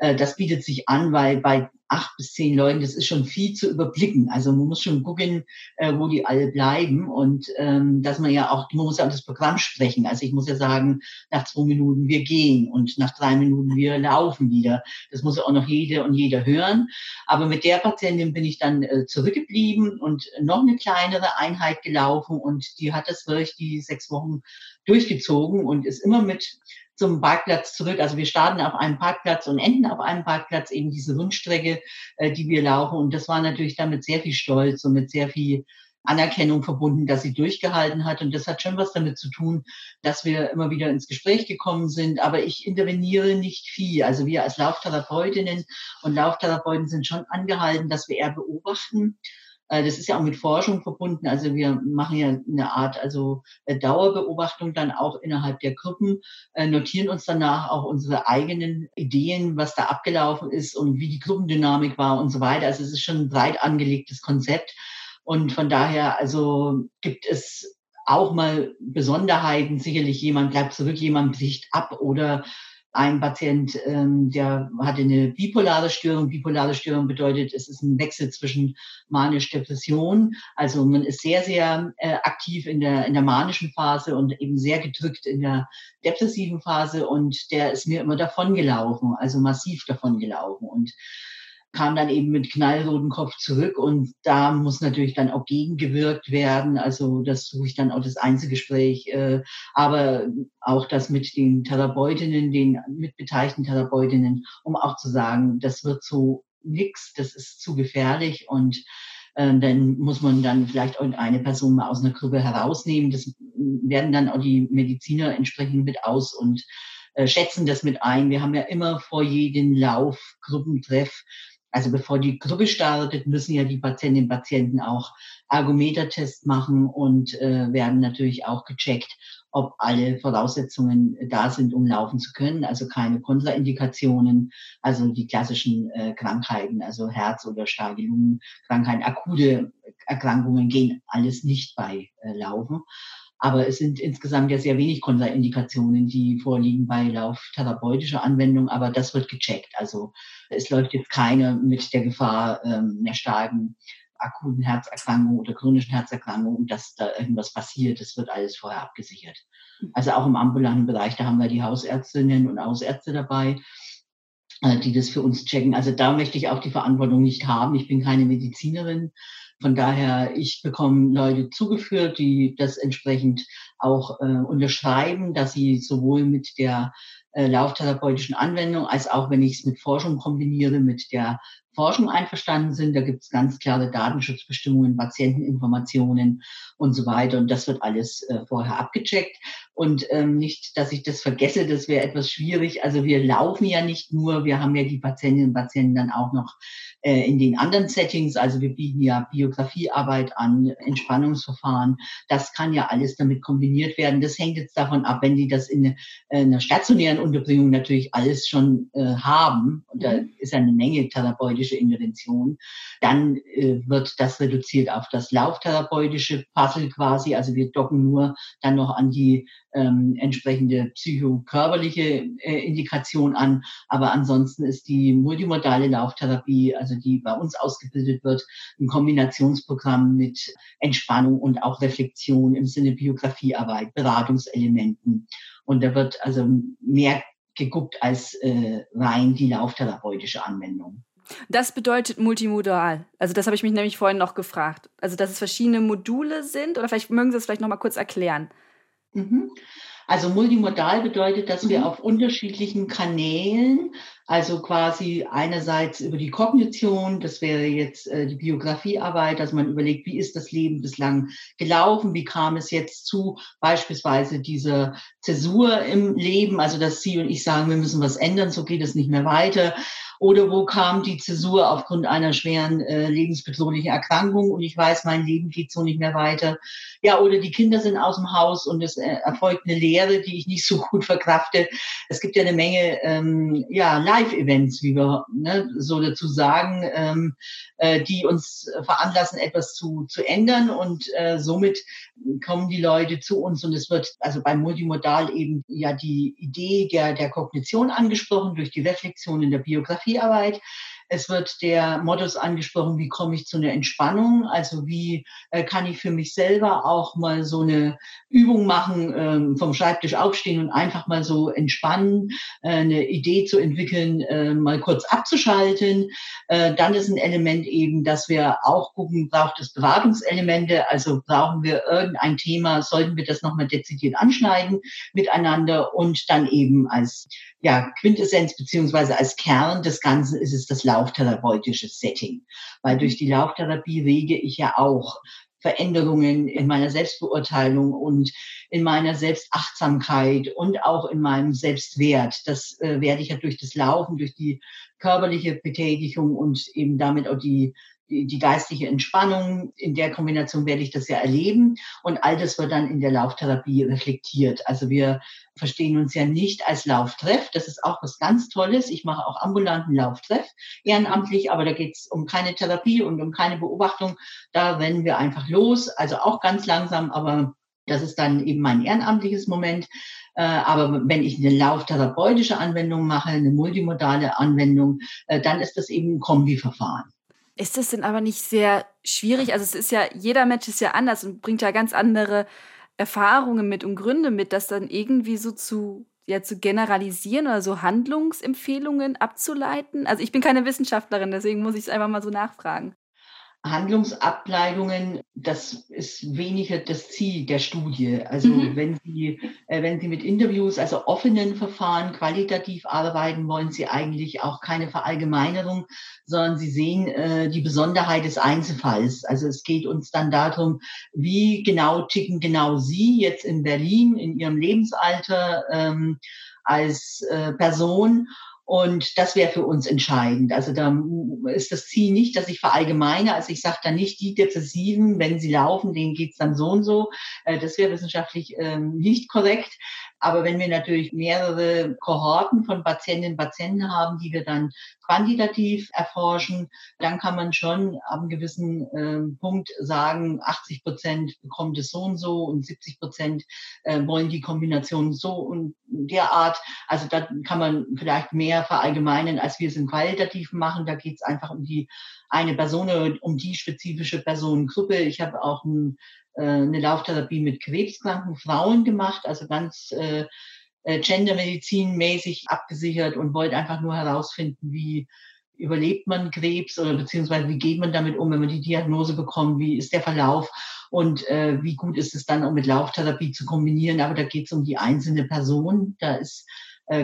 Speaker 1: Äh, das bietet sich an, weil bei acht bis zehn Leuten, das ist schon viel zu überblicken. Also man muss schon gucken, äh, wo die alle bleiben und ähm, dass man ja auch, man muss ja auch das Programm sprechen. Also ich muss ja sagen, nach zwei Minuten wir gehen und nach drei Minuten wir laufen wieder. Das muss ja auch noch jede und jeder hören. Aber mit der Patientin bin ich dann äh, zurückgeblieben und noch eine kleinere Einheit gelaufen und die hat das wirklich die sechs Wochen durchgezogen und ist immer mit zum Parkplatz zurück. Also wir starten auf einem Parkplatz und enden auf einem Parkplatz, eben diese Rundstrecke, äh, die wir laufen. Und das war natürlich damit sehr viel Stolz und mit sehr viel Anerkennung verbunden, dass sie durchgehalten hat. Und das hat schon was damit zu tun, dass wir immer wieder ins Gespräch gekommen sind. Aber ich interveniere nicht viel. Also wir als Lauftherapeutinnen und Lauftherapeuten sind schon angehalten, dass wir eher beobachten. Äh, das ist ja auch mit Forschung verbunden. Also wir machen ja eine Art also äh, Dauerbeobachtung dann auch innerhalb der Gruppen, äh, notieren uns danach auch unsere eigenen Ideen, was da abgelaufen ist und wie die Gruppendynamik war und so weiter. Also es ist schon ein breit angelegtes Konzept. Und von daher, also gibt es auch mal Besonderheiten. Sicherlich jemand bleibt zurück, jemand bricht ab oder ein Patient, ähm, der hatte eine bipolare Störung. Bipolare Störung bedeutet, es ist ein Wechsel zwischen manisch-Depression. Also man ist sehr, sehr äh, aktiv in der, in der manischen Phase und eben sehr gedrückt in der depressiven Phase. Und der ist mir immer davongelaufen, also massiv davongelaufen. Und kam dann eben mit knallrotem Kopf zurück und da muss natürlich dann auch gegengewirkt werden. Also das suche ich dann auch das Einzelgespräch, äh, aber auch das mit den Therapeutinnen, den mitbeteiligten Therapeutinnen, um auch zu sagen, das wird so nix, das ist zu gefährlich und äh, dann muss man dann vielleicht eine Person mal aus einer Gruppe herausnehmen. Das werden dann auch die Mediziner entsprechend mit aus und äh, schätzen das mit ein. Wir haben ja immer vor jedem Laufgruppentreff also bevor die Gruppe startet, müssen ja die Patientinnen und Patienten auch Ergometertest machen und äh, werden natürlich auch gecheckt, ob alle Voraussetzungen da sind, um laufen zu können. Also keine Kontraindikationen, also die klassischen äh, Krankheiten, also Herz- oder starke Lungenkrankheiten, akute Erkrankungen gehen alles nicht bei äh, Laufen. Aber es sind insgesamt ja sehr wenig Kontraindikationen, die vorliegen bei lauftherapeutischer Anwendung, aber das wird gecheckt. Also es läuft jetzt keine mit der Gefahr ähm, einer starken akuten Herzerkrankung oder chronischen Herzerkrankung, dass da irgendwas passiert. Das wird alles vorher abgesichert. Also auch im ambulanten Bereich, da haben wir die Hausärztinnen und Hausärzte dabei, die das für uns checken. Also da möchte ich auch die Verantwortung nicht haben. Ich bin keine Medizinerin. Von daher, ich bekomme Leute zugeführt, die das entsprechend auch äh, unterschreiben, dass sie sowohl mit der äh, lauftherapeutischen Anwendung als auch, wenn ich es mit Forschung kombiniere, mit der Forschung einverstanden sind. Da gibt es ganz klare Datenschutzbestimmungen, Patienteninformationen und so weiter. Und das wird alles äh, vorher abgecheckt. Und ähm, nicht, dass ich das vergesse, das wäre etwas schwierig. Also wir laufen ja nicht nur, wir haben ja die Patientinnen und Patienten dann auch noch äh, in den anderen Settings. Also wir bieten ja Biografiearbeit an, Entspannungsverfahren. Das kann ja alles damit kombiniert werden. Das hängt jetzt davon ab, wenn die das in, einer stationären Unterbringung natürlich alles schon äh, haben. Und da mhm. ist eine Menge therapeutische Intervention. Dann äh, wird das reduziert auf das lauftherapeutische Puzzle quasi. Also wir docken nur dann noch an die ähm, entsprechende psychokörperliche äh, Indikation an. Aber ansonsten ist die multimodale Lauftherapie, also die bei uns ausgebildet wird, ein Kombinationsprogramm mit Entspannung und auch Reflexion im Sinne Biografiearbeit, Beratungselementen. Und da wird also mehr geguckt als äh, rein die lauftherapeutische Anwendung.
Speaker 2: Das bedeutet multimodal. Also das habe ich mich nämlich vorhin noch gefragt. Also dass es verschiedene Module sind oder vielleicht mögen Sie es vielleicht noch mal kurz erklären.
Speaker 1: Mhm. Also multimodal bedeutet, dass wir mhm. auf unterschiedlichen Kanälen, also quasi einerseits über die Kognition, das wäre jetzt äh, die Biografiearbeit, dass man überlegt, wie ist das Leben bislang gelaufen, wie kam es jetzt zu beispielsweise dieser Zäsur im Leben, also dass Sie und ich sagen, wir müssen was ändern, so geht es nicht mehr weiter. Oder wo kam die Zäsur aufgrund einer schweren äh, lebensbedrohlichen Erkrankung und ich weiß, mein Leben geht so nicht mehr weiter. Ja, oder die Kinder sind aus dem Haus und es äh, erfolgt eine Lehre, die ich nicht so gut verkrafte. Es gibt ja eine Menge ähm, ja, Live-Events, wie wir ne, so dazu sagen, ähm, äh, die uns veranlassen, etwas zu, zu ändern und äh, somit kommen die Leute zu uns und es wird also beim Multimodal eben ja die Idee der, der Kognition angesprochen durch die Reflexion in der Biografiearbeit. Es wird der Modus angesprochen, wie komme ich zu einer Entspannung? Also wie äh, kann ich für mich selber auch mal so eine Übung machen, ähm, vom Schreibtisch aufstehen und einfach mal so entspannen, äh, eine Idee zu entwickeln, äh, mal kurz abzuschalten. Äh, dann ist ein Element eben, dass wir auch gucken, braucht es Beratungselemente? Also brauchen wir irgendein Thema? Sollten wir das nochmal dezidiert anschneiden miteinander? Und dann eben als ja, Quintessenz beziehungsweise als Kern des Ganzen ist es das lauftherapeutische Setting. Weil durch die Lauftherapie rege ich ja auch Veränderungen in meiner Selbstbeurteilung und in meiner Selbstachtsamkeit und auch in meinem Selbstwert. Das äh, werde ich ja durch das Laufen, durch die körperliche Betätigung und eben damit auch die die, geistige Entspannung. In der Kombination werde ich das ja erleben. Und all das wird dann in der Lauftherapie reflektiert. Also wir verstehen uns ja nicht als Lauftreff. Das ist auch was ganz Tolles. Ich mache auch ambulanten Lauftreff ehrenamtlich, aber da geht es um keine Therapie und um keine Beobachtung. Da rennen wir einfach los. Also auch ganz langsam, aber das ist dann eben mein ehrenamtliches Moment. Äh, aber wenn ich eine lauftherapeutische Anwendung mache, eine multimodale Anwendung, äh, dann ist das eben ein Kombiverfahren.
Speaker 2: Ist das denn aber nicht sehr schwierig? Also es ist ja, jeder Mensch ist ja anders und bringt ja ganz andere Erfahrungen mit und Gründe mit, das dann irgendwie so zu, ja, zu generalisieren oder so Handlungsempfehlungen abzuleiten. Also ich bin keine Wissenschaftlerin, deswegen muss ich es einfach mal so nachfragen.
Speaker 1: Handlungsableitungen, das ist weniger das Ziel der Studie. Also mhm. wenn Sie, äh, wenn Sie mit Interviews, also offenen Verfahren qualitativ arbeiten, wollen Sie eigentlich auch keine Verallgemeinerung, sondern Sie sehen äh, die Besonderheit des Einzelfalls. Also es geht uns dann darum, wie genau ticken genau Sie jetzt in Berlin in Ihrem Lebensalter ähm, als äh, Person und das wäre für uns entscheidend. Also da ist das Ziel nicht, dass ich verallgemeine. Also ich sage da nicht, die Depressiven, wenn sie laufen, denen geht's dann so und so. Äh, das wäre wissenschaftlich ähm, nicht korrekt. Aber wenn wir natürlich mehrere Kohorten von Patientinnen und Patienten haben, die wir dann quantitativ erforschen, dann kann man schon ab einem gewissen äh, Punkt sagen, 80 Prozent bekommt es so und so und 70 Prozent äh, wollen die Kombination so und derart. Also da kann man vielleicht mehr verallgemeinern, als wir es im Qualitativen machen. Da geht es einfach um die eine Person, um die spezifische Personengruppe. Ich habe auch ein äh, eine Lauftherapie mit krebskranken Frauen gemacht, also ganz äh, äh, gendermedizinmäßig abgesichert und wollte einfach nur herausfinden, wie überlebt man Krebs oder beziehungsweise wie geht man damit um, wenn man die Diagnose bekommt, wie ist der Verlauf und äh, wie gut ist es dann auch mit Lauftherapie zu kombinieren. Aber da geht es um die einzelne Person. Da ist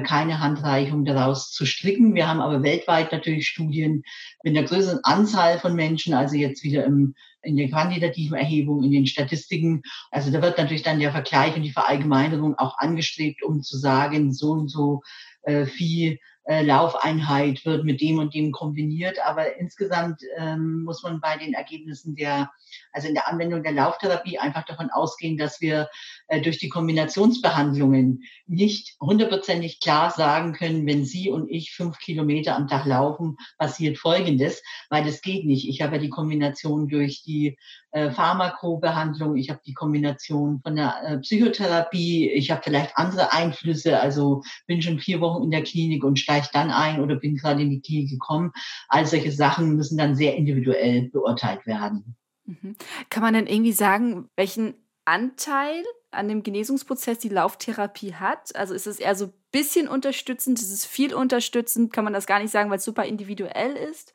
Speaker 1: keine Handreichung daraus zu stricken. Wir haben aber weltweit natürlich Studien mit einer größeren Anzahl von Menschen, also jetzt wieder im, in der quantitativen Erhebung, in den Statistiken. Also da wird natürlich dann der Vergleich und die Verallgemeinerung auch angestrebt, um zu sagen, so und so äh, viel äh, Laufeinheit wird mit dem und dem kombiniert. Aber insgesamt ähm, muss man bei den Ergebnissen der, also in der Anwendung der Lauftherapie einfach davon ausgehen, dass wir äh, durch die Kombinationsbehandlungen nicht hundertprozentig klar sagen können, wenn Sie und ich fünf Kilometer am Tag laufen, passiert Folgendes, weil das geht nicht. Ich habe ja die Kombination durch die äh, Pharmakobehandlung, ich habe die Kombination von der äh, Psychotherapie, ich habe vielleicht andere Einflüsse, also bin schon vier Wochen in der Klinik und steige dann ein oder bin gerade in die Klinik gekommen. All solche Sachen müssen dann sehr individuell beurteilt werden.
Speaker 2: Mhm. Kann man denn irgendwie sagen, welchen Anteil an dem Genesungsprozess die Lauftherapie hat? Also ist es eher so ein bisschen unterstützend, ist es viel unterstützend? Kann man das gar nicht sagen, weil es super individuell ist?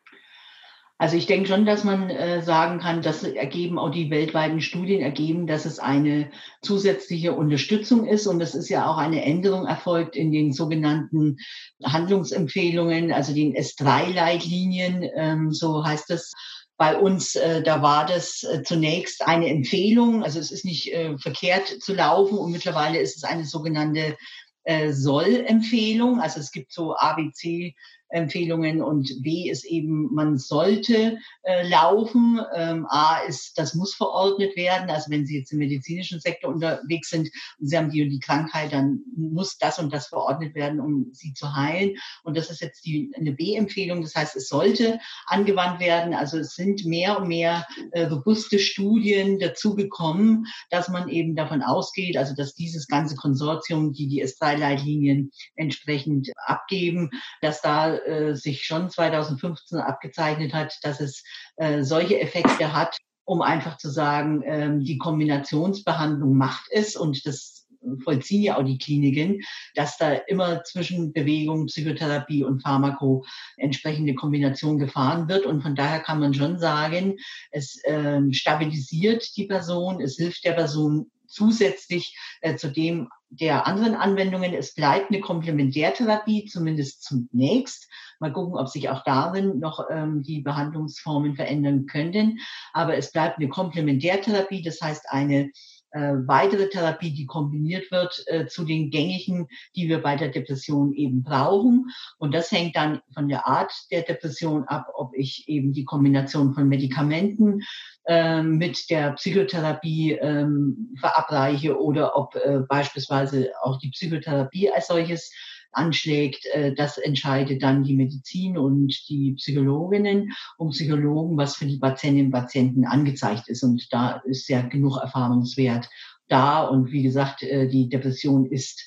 Speaker 1: Also ich denke schon, dass man äh, sagen kann, dass ergeben auch die weltweiten Studien ergeben, dass es eine zusätzliche Unterstützung ist. Und es ist ja auch eine Änderung erfolgt in den sogenannten Handlungsempfehlungen, also den S3-Leitlinien, ähm, so heißt es bei uns, äh, da war das äh, zunächst eine Empfehlung, also es ist nicht äh, verkehrt zu laufen und mittlerweile ist es eine sogenannte äh, Soll-Empfehlung. Also es gibt so ABC Empfehlungen und B ist eben, man sollte äh, laufen. Ähm, A ist, das muss verordnet werden. Also wenn Sie jetzt im medizinischen Sektor unterwegs sind und Sie haben die und die Krankheit, dann muss das und das verordnet werden, um sie zu heilen. Und das ist jetzt die, eine B-Empfehlung. Das heißt, es sollte angewandt werden. Also es sind mehr und mehr äh, robuste Studien dazugekommen, dass man eben davon ausgeht, also dass dieses ganze Konsortium, die die S3-Leitlinien entsprechend abgeben, dass da äh, sich schon 2015 abgezeichnet hat, dass es äh, solche Effekte hat, um einfach zu sagen, ähm, die Kombinationsbehandlung macht es und das vollziehen ja auch die Kliniken, dass da immer zwischen Bewegung, Psychotherapie und Pharmako entsprechende Kombination gefahren wird. Und von daher kann man schon sagen, es ähm, stabilisiert die Person, es hilft der Person zusätzlich äh, zu dem der anderen Anwendungen, es bleibt eine Komplementärtherapie, zumindest zunächst. Mal gucken, ob sich auch darin noch ähm, die Behandlungsformen verändern könnten. Aber es bleibt eine Komplementärtherapie, das heißt eine äh, weitere Therapie, die kombiniert wird äh, zu den gängigen, die wir bei der Depression eben brauchen. Und das hängt dann von der Art der Depression ab, ob ich eben die Kombination von Medikamenten äh, mit der Psychotherapie ähm, verabreiche oder ob äh, beispielsweise auch die Psychotherapie als solches anschlägt, äh, das entscheidet dann die Medizin und die Psychologinnen und Psychologen, was für die Patientinnen und Patienten angezeigt ist. Und da ist ja genug Erfahrungswert da. Und wie gesagt, äh, die Depression ist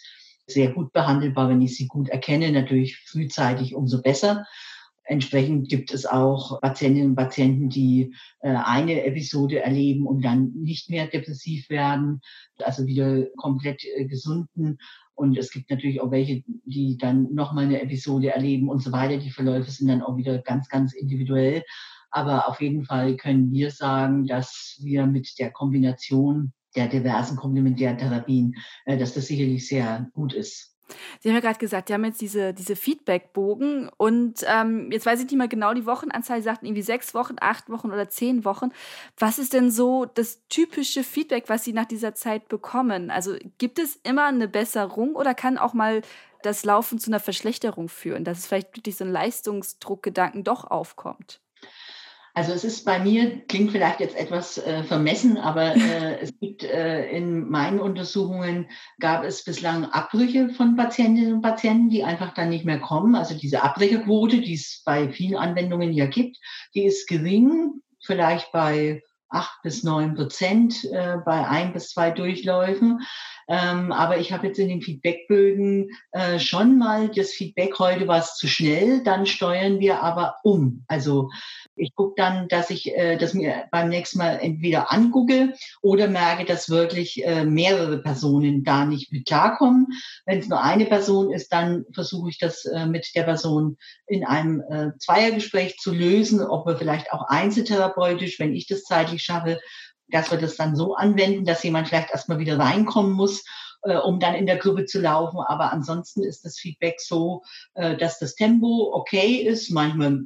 Speaker 1: sehr gut behandelbar, wenn ich sie gut erkenne, natürlich frühzeitig umso besser. Entsprechend gibt es auch Patientinnen und Patienten, die äh, eine Episode erleben und dann nicht mehr depressiv werden, also wieder komplett gesunden und es gibt natürlich auch welche, die dann nochmal eine Episode erleben und so weiter. Die Verläufe sind dann auch wieder ganz, ganz individuell. Aber auf jeden Fall können wir sagen, dass wir mit der Kombination der diversen Komplementärtherapien, äh, dass das sicherlich sehr gut ist.
Speaker 2: Sie haben ja gerade gesagt, Sie haben jetzt diese, diese Feedbackbogen und ähm, jetzt weiß ich nicht mehr genau die Wochenanzahl, Sie sagten irgendwie sechs Wochen, acht Wochen oder zehn Wochen. Was ist denn so das typische Feedback, was Sie nach dieser Zeit bekommen? Also gibt es immer eine Besserung oder kann auch mal das Laufen zu einer Verschlechterung führen, dass es vielleicht wirklich so ein Leistungsdruckgedanken doch aufkommt?
Speaker 1: Also es ist bei mir, klingt vielleicht jetzt etwas äh, vermessen, aber äh, es gibt äh, in meinen Untersuchungen gab es bislang Abbrüche von Patientinnen und Patienten, die einfach dann nicht mehr kommen. Also diese Abbrecherquote, die es bei vielen Anwendungen ja gibt, die ist gering, vielleicht bei acht bis neun Prozent äh, bei ein bis zwei Durchläufen. Ähm, aber ich habe jetzt in den Feedbackbögen äh, schon mal das Feedback, heute war es zu schnell, dann steuern wir aber um. Also ich gucke dann, dass ich äh, das mir beim nächsten Mal entweder angucke oder merke, dass wirklich äh, mehrere Personen da nicht mit klarkommen. Wenn es nur eine Person ist, dann versuche ich das äh, mit der Person in einem äh, Zweiergespräch zu lösen, ob wir vielleicht auch einzeltherapeutisch, wenn ich das zeitlich schaffe, dass wir das dann so anwenden, dass jemand vielleicht erstmal wieder reinkommen muss, äh, um dann in der Gruppe zu laufen. Aber ansonsten ist das Feedback so, äh, dass das Tempo okay ist, manchmal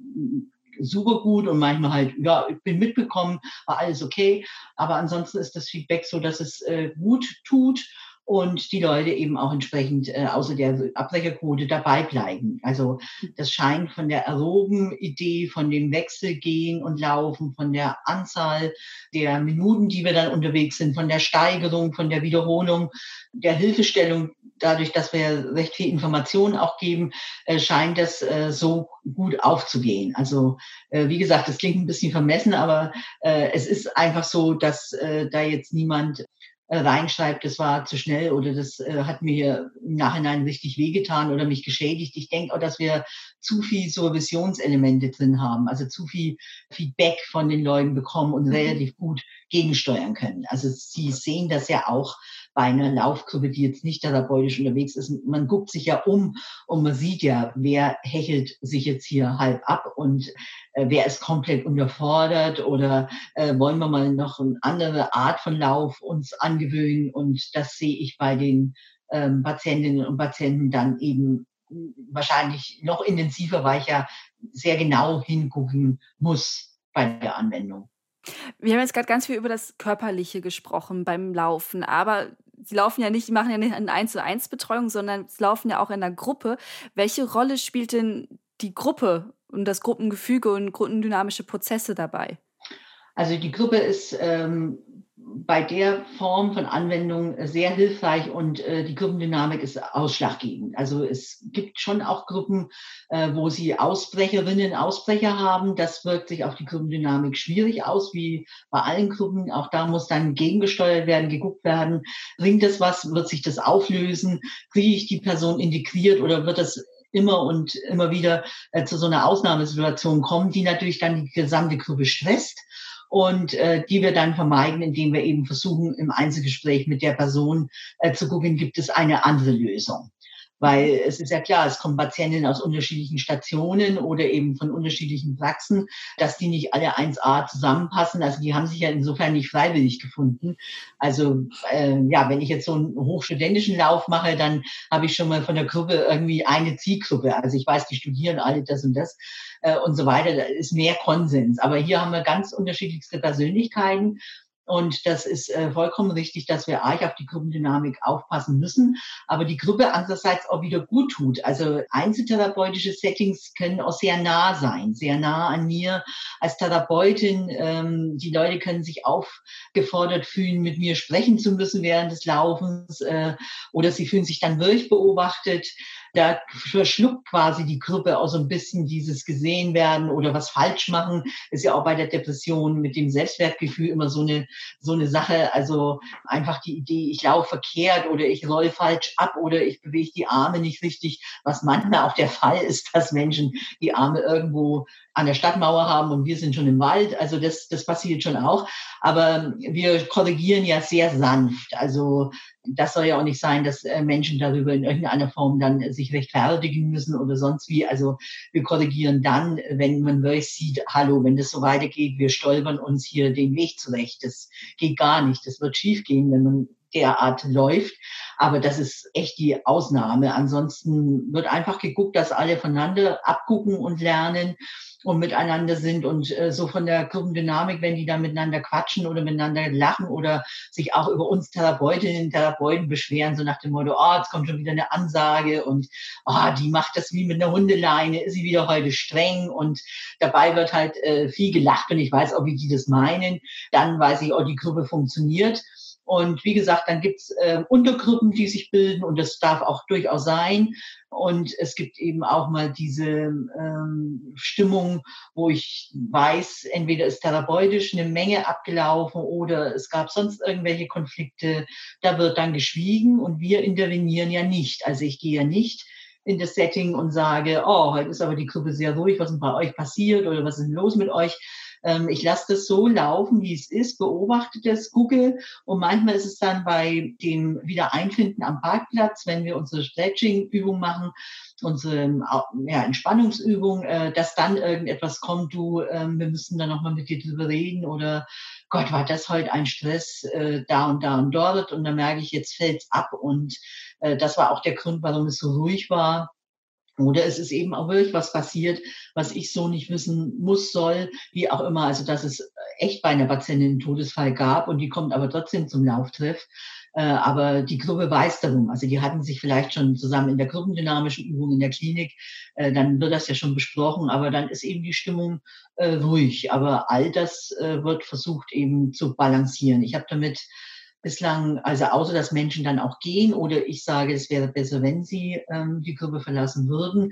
Speaker 1: super gut und manchmal halt, ja, ich bin mitbekommen, war alles okay. Aber ansonsten ist das Feedback so, dass es äh, gut tut und die Leute eben auch entsprechend äh, außer der Abbrecherquote dabei bleiben. Also das scheint von der aeroben Idee, von dem Wechsel gehen und laufen, von der Anzahl der Minuten, die wir dann unterwegs sind, von der Steigerung, von der Wiederholung, der Hilfestellung, dadurch, dass wir recht viel Informationen auch geben, äh, scheint das äh, so gut aufzugehen. Also äh, wie gesagt, das klingt ein bisschen vermessen, aber äh, es ist einfach so, dass äh, da jetzt niemand reinschreibt, das war zu schnell oder das äh, hat mir im Nachhinein richtig wehgetan oder mich geschädigt. Ich denke auch, dass wir zu viel Supervisionselemente drin haben, also zu viel Feedback von den Leuten bekommen und mhm. relativ gut gegensteuern können. Also Sie sehen das ja auch bei einer Laufgruppe, die jetzt nicht therapeutisch unterwegs ist. Man guckt sich ja um und man sieht ja, wer hechelt sich jetzt hier halb ab und äh, wer ist komplett unterfordert oder äh, wollen wir mal noch eine andere Art von Lauf uns angewöhnen. Und das sehe ich bei den ähm, Patientinnen und Patienten dann eben wahrscheinlich noch intensiver, weil ich ja sehr genau hingucken muss bei der Anwendung.
Speaker 2: Wir haben jetzt gerade ganz viel über das Körperliche gesprochen beim Laufen, aber Sie laufen ja nicht, Sie machen ja nicht eine 1 zu 1 Betreuung, sondern Sie laufen ja auch in einer Gruppe. Welche Rolle spielt denn die Gruppe und das Gruppengefüge und gruppendynamische Prozesse dabei?
Speaker 1: Also die Gruppe ist ähm, bei der Form von Anwendung sehr hilfreich und äh, die Gruppendynamik ist ausschlaggebend. Also es gibt schon auch Gruppen, äh, wo sie Ausbrecherinnen, Ausbrecher haben. Das wirkt sich auf die Gruppendynamik schwierig aus, wie bei allen Gruppen. Auch da muss dann gegengesteuert werden, geguckt werden, bringt das was, wird sich das auflösen, kriege ich die Person integriert oder wird das immer und immer wieder äh, zu so einer Ausnahmesituation kommen, die natürlich dann die gesamte Gruppe stresst und äh, die wir dann vermeiden, indem wir eben versuchen, im Einzelgespräch mit der Person äh, zu gucken, gibt es eine andere Lösung. Weil es ist ja klar, es kommen Patientinnen aus unterschiedlichen Stationen oder eben von unterschiedlichen Praxen, dass die nicht alle 1a zusammenpassen. Also die haben sich ja insofern nicht freiwillig gefunden. Also äh, ja, wenn ich jetzt so einen hochstudentischen Lauf mache, dann habe ich schon mal von der Gruppe irgendwie eine Zielgruppe. Also ich weiß, die studieren alle das und das äh, und so weiter. Da ist mehr Konsens. Aber hier haben wir ganz unterschiedlichste Persönlichkeiten. Und das ist äh, vollkommen richtig, dass wir arg auf die Gruppendynamik aufpassen müssen, aber die Gruppe andererseits auch wieder gut tut. Also einzeltherapeutische Settings können auch sehr nah sein, sehr nah an mir als Therapeutin. Ähm, die Leute können sich aufgefordert fühlen, mit mir sprechen zu müssen während des Laufens äh, oder sie fühlen sich dann wirklich beobachtet da verschluckt quasi die Gruppe auch so ein bisschen dieses gesehen werden oder was falsch machen. Ist ja auch bei der Depression mit dem Selbstwertgefühl immer so eine, so eine Sache. Also einfach die Idee, ich laufe verkehrt oder ich roll falsch ab oder ich bewege die Arme nicht richtig, was manchmal auch der Fall ist, dass Menschen die Arme irgendwo an der Stadtmauer haben und wir sind schon im Wald. Also das, das passiert schon auch. Aber wir korrigieren ja sehr sanft. Also das soll ja auch nicht sein, dass äh, Menschen darüber in irgendeiner Form dann sich rechtfertigen müssen oder sonst wie. Also wir korrigieren dann, wenn man wirklich sieht, hallo, wenn das so weitergeht, wir stolpern uns hier den Weg zurecht. Das geht gar nicht. Das wird schiefgehen, wenn man derart läuft. Aber das ist echt die Ausnahme. Ansonsten wird einfach geguckt, dass alle voneinander abgucken und lernen und miteinander sind und äh, so von der Gruppendynamik, wenn die da miteinander quatschen oder miteinander lachen oder sich auch über uns Therapeutinnen und Therapeuten beschweren, so nach dem Motto, oh, jetzt kommt schon wieder eine Ansage und oh, die macht das wie mit einer Hundeleine, ist sie wieder heute streng und dabei wird halt äh, viel gelacht und ich weiß auch, wie die das meinen. Dann weiß ich, oh, die Gruppe funktioniert. Und wie gesagt, dann gibt's äh, Untergruppen, die sich bilden und das darf auch durchaus sein. Und es gibt eben auch mal diese ähm, Stimmung, wo ich weiß, entweder ist therapeutisch eine Menge abgelaufen oder es gab sonst irgendwelche Konflikte. Da wird dann geschwiegen und wir intervenieren ja nicht. Also ich gehe ja nicht in das Setting und sage, oh, heute ist aber die Gruppe sehr ruhig, was ist bei euch passiert oder was ist denn los mit euch? Ähm, ich lasse das so laufen, wie es ist, beobachte das, gucke und manchmal ist es dann bei dem Wiedereinfinden am Parkplatz, wenn wir unsere Stretching-Übung machen, unsere ja, Entspannungsübung, äh, dass dann irgendetwas kommt, du, äh, wir müssen dann nochmal mit dir drüber reden oder Gott, war das heute ein Stress äh, da und da und dort. Und dann merke ich, jetzt fällt's ab. Und äh, das war auch der Grund, warum es so ruhig war. Oder es ist eben auch wirklich was passiert, was ich so nicht wissen muss, soll, wie auch immer. Also, dass es echt bei einer Patientin einen Todesfall gab und die kommt aber trotzdem zum Lauftreff. Äh, aber die Gruppe weiß darum. Also die hatten sich vielleicht schon zusammen in der gruppendynamischen Übung in der Klinik, äh, dann wird das ja schon besprochen, aber dann ist eben die Stimmung äh, ruhig. Aber all das wird versucht eben zu balancieren. Ich habe damit bislang, also außer dass Menschen dann auch gehen oder ich sage, es wäre besser, wenn sie ähm, die Gruppe verlassen würden,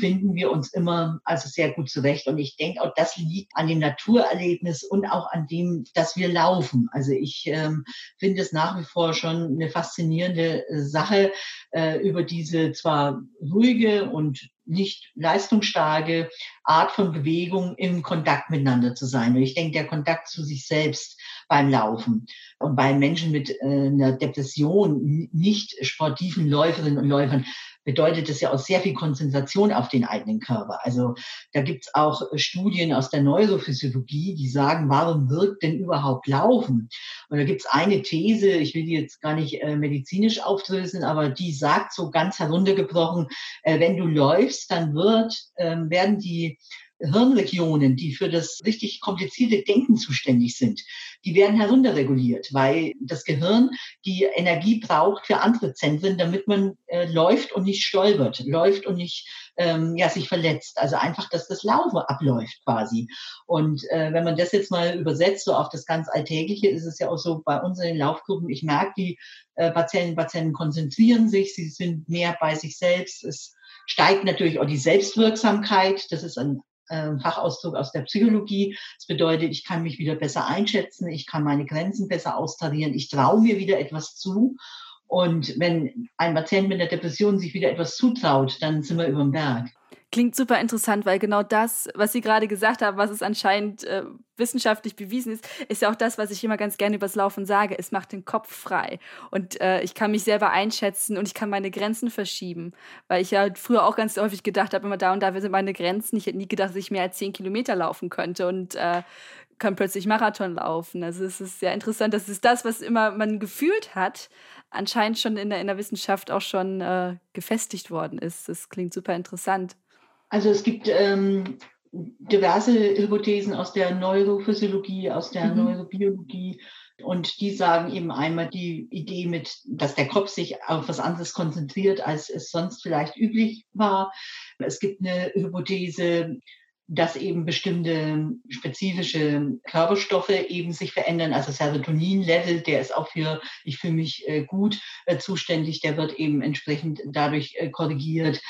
Speaker 1: finden wir uns immer also sehr gut zurecht. Und ich denke auch, das liegt an dem Naturerlebnis und auch an dem, dass wir laufen. Also ich ähm, finde es nach wie vor schon eine faszinierende Sache, äh, über diese zwar ruhige und nicht leistungsstarke Art von Bewegung im Kontakt miteinander zu sein. Und ich denke, der Kontakt zu sich selbst beim Laufen und bei Menschen mit äh, einer Depression, nicht sportiven Läuferinnen und Läufern, bedeutet das ja auch sehr viel Konzentration auf den eigenen Körper. Also da gibt's auch Studien aus der Neurophysiologie, die sagen, warum wirkt denn überhaupt Laufen? Und da gibt's eine These, ich will die jetzt gar nicht äh, medizinisch aufdröseln, aber die sagt so ganz heruntergebrochen, äh, wenn du läufst, dann wird, äh, werden die Hirnregionen, die für das richtig komplizierte Denken zuständig sind, die werden herunterreguliert, weil das Gehirn die Energie braucht für andere Zentren, damit man äh, läuft und nicht stolpert, läuft und nicht ähm, ja, sich verletzt. Also einfach, dass das Laufen abläuft quasi. Und äh, wenn man das jetzt mal übersetzt, so auf das ganz Alltägliche, ist es ja auch so bei uns in den Laufgruppen, ich merke, die äh, Patienten, Patienten konzentrieren sich, sie sind mehr bei sich selbst. Es steigt natürlich auch die Selbstwirksamkeit. Das ist ein Fachausdruck aus der Psychologie. Das bedeutet, ich kann mich wieder besser einschätzen, ich kann meine Grenzen besser austarieren, ich traue mir wieder etwas zu. Und wenn ein Patient mit einer Depression sich wieder etwas zutraut, dann sind wir über dem Berg.
Speaker 2: Klingt super interessant, weil genau das, was Sie gerade gesagt haben, was es anscheinend äh, wissenschaftlich bewiesen ist, ist ja auch das, was ich immer ganz gerne übers Laufen sage. Es macht den Kopf frei. Und äh, ich kann mich selber einschätzen und ich kann meine Grenzen verschieben. Weil ich ja früher auch ganz häufig gedacht habe, immer da und da sind meine Grenzen. Ich hätte nie gedacht, dass ich mehr als zehn Kilometer laufen könnte und äh, kann plötzlich Marathon laufen. Also es ist sehr interessant. Das ist das, was immer man gefühlt hat, anscheinend schon in der, in der Wissenschaft auch schon äh, gefestigt worden ist. Das klingt super interessant.
Speaker 1: Also es gibt ähm, diverse Hypothesen aus der Neurophysiologie, aus der mhm. Neurobiologie. Und die sagen eben einmal die Idee mit, dass der Kopf sich auf was anderes konzentriert, als es sonst vielleicht üblich war. Es gibt eine Hypothese, dass eben bestimmte spezifische Körperstoffe eben sich verändern. Also Serotonin-Level, der ist auch für ich fühle mich äh, gut äh, zuständig, der wird eben entsprechend dadurch äh, korrigiert.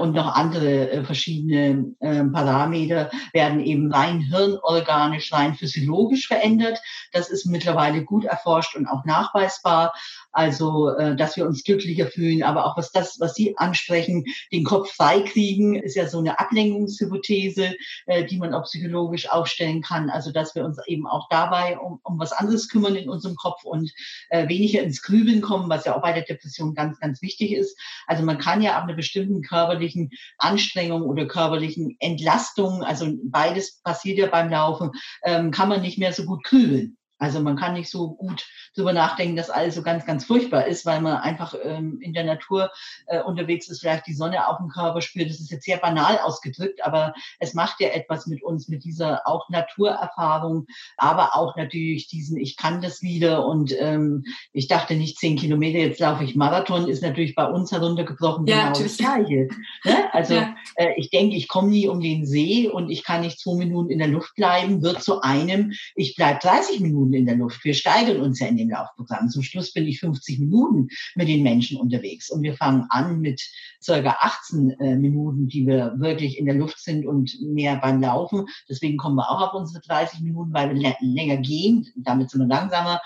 Speaker 1: Und noch andere verschiedene ähm, Parameter werden eben rein hirnorganisch, rein physiologisch verändert. Das ist mittlerweile gut erforscht und auch nachweisbar. Also, dass wir uns glücklicher fühlen, aber auch was das, was Sie ansprechen, den Kopf freikriegen, ist ja so eine Ablenkungshypothese, äh, die man auch psychologisch aufstellen kann. Also, dass wir uns eben auch dabei um, um was anderes kümmern in unserem Kopf und äh, weniger ins Grübeln kommen, was ja auch bei der Depression ganz, ganz wichtig ist. Also, man kann ja ab einer bestimmten körperlichen Anstrengung oder körperlichen Entlastung, also beides passiert ja beim Laufen, ähm, kann man nicht mehr so gut grübeln. Also man kann nicht so gut darüber nachdenken, dass alles so ganz, ganz furchtbar ist, weil man einfach ähm, in der Natur äh, unterwegs ist, vielleicht die Sonne auf dem Körper spürt. Das ist jetzt sehr banal ausgedrückt, aber es macht ja etwas mit uns, mit dieser auch Naturerfahrung, aber auch natürlich diesen, ich kann das wieder und ähm, ich dachte nicht zehn Kilometer, jetzt laufe ich Marathon, ist natürlich bei uns heruntergebrochen ja, genau natürlich. das Gleiche. Ne? Also ja. äh, ich denke, ich komme nie um den See und ich kann nicht zwei Minuten in der Luft bleiben, wird zu einem, ich bleibe 30 Minuten Minuten in der Luft. Wir steigern uns ja in dem Laufprogramm. Zum Schluss bin ich 50 Minuten mit den Menschen unterwegs und wir fangen an mit circa 18 äh, Minuten, die wir wirklich in der Luft sind und mehr beim Laufen. Deswegen kommen wir auch auf unsere 30 Minuten, weil wir länger gehen. Damit sind wir langsamer.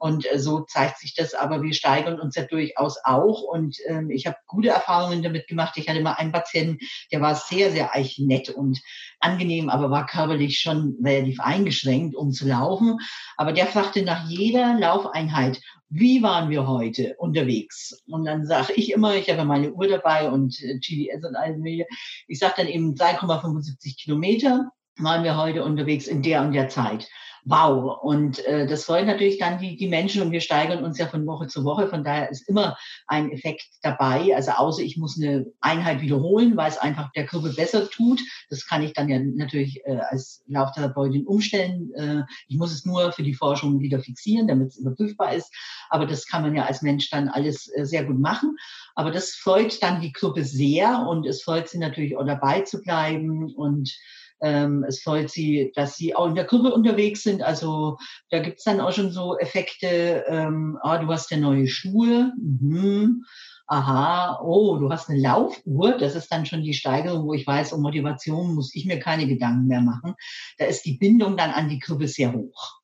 Speaker 1: Und äh, so zeigt sich das, aber wir steigern uns ja durchaus auch. Und ähm, ich habe gute Erfahrungen damit gemacht. Ich hatte mal einen Patienten, der war sehr, sehr eigentlich nett und angenehm, aber war körperlich schon relativ eingeschränkt, um zu laufen. Aber der fragte nach jeder Laufeinheit, wie waren wir heute unterwegs? Und dann sage ich immer, ich habe meine Uhr dabei und äh, GPS und alles mögliche. Ich sage dann eben 3,75 Kilometer waren wir heute unterwegs in der und der Zeit wow. Und äh, das freut natürlich dann die, die Menschen und wir steigern uns ja von Woche zu Woche. Von daher ist immer ein Effekt dabei. Also außer ich muss eine Einheit wiederholen, weil es einfach der Körper besser tut. Das kann ich dann ja natürlich äh, als Lauftherapeutin umstellen. Äh, ich muss es nur für die Forschung wieder fixieren, damit es überprüfbar ist. Aber das kann man ja als Mensch dann alles äh, sehr gut machen. Aber das freut dann die Gruppe sehr und es freut sie natürlich auch dabei zu bleiben und ähm, es freut sie, dass sie auch in der Gruppe unterwegs sind. Also da gibt's dann auch schon so Effekte, ähm, ah, du hast ja neue Schuhe. Mhm. Aha, oh, du hast eine Laufuhr. Das ist dann schon die Steigerung, wo ich weiß, um Motivation muss ich mir keine Gedanken mehr machen. Da ist die Bindung dann an die Gruppe sehr hoch.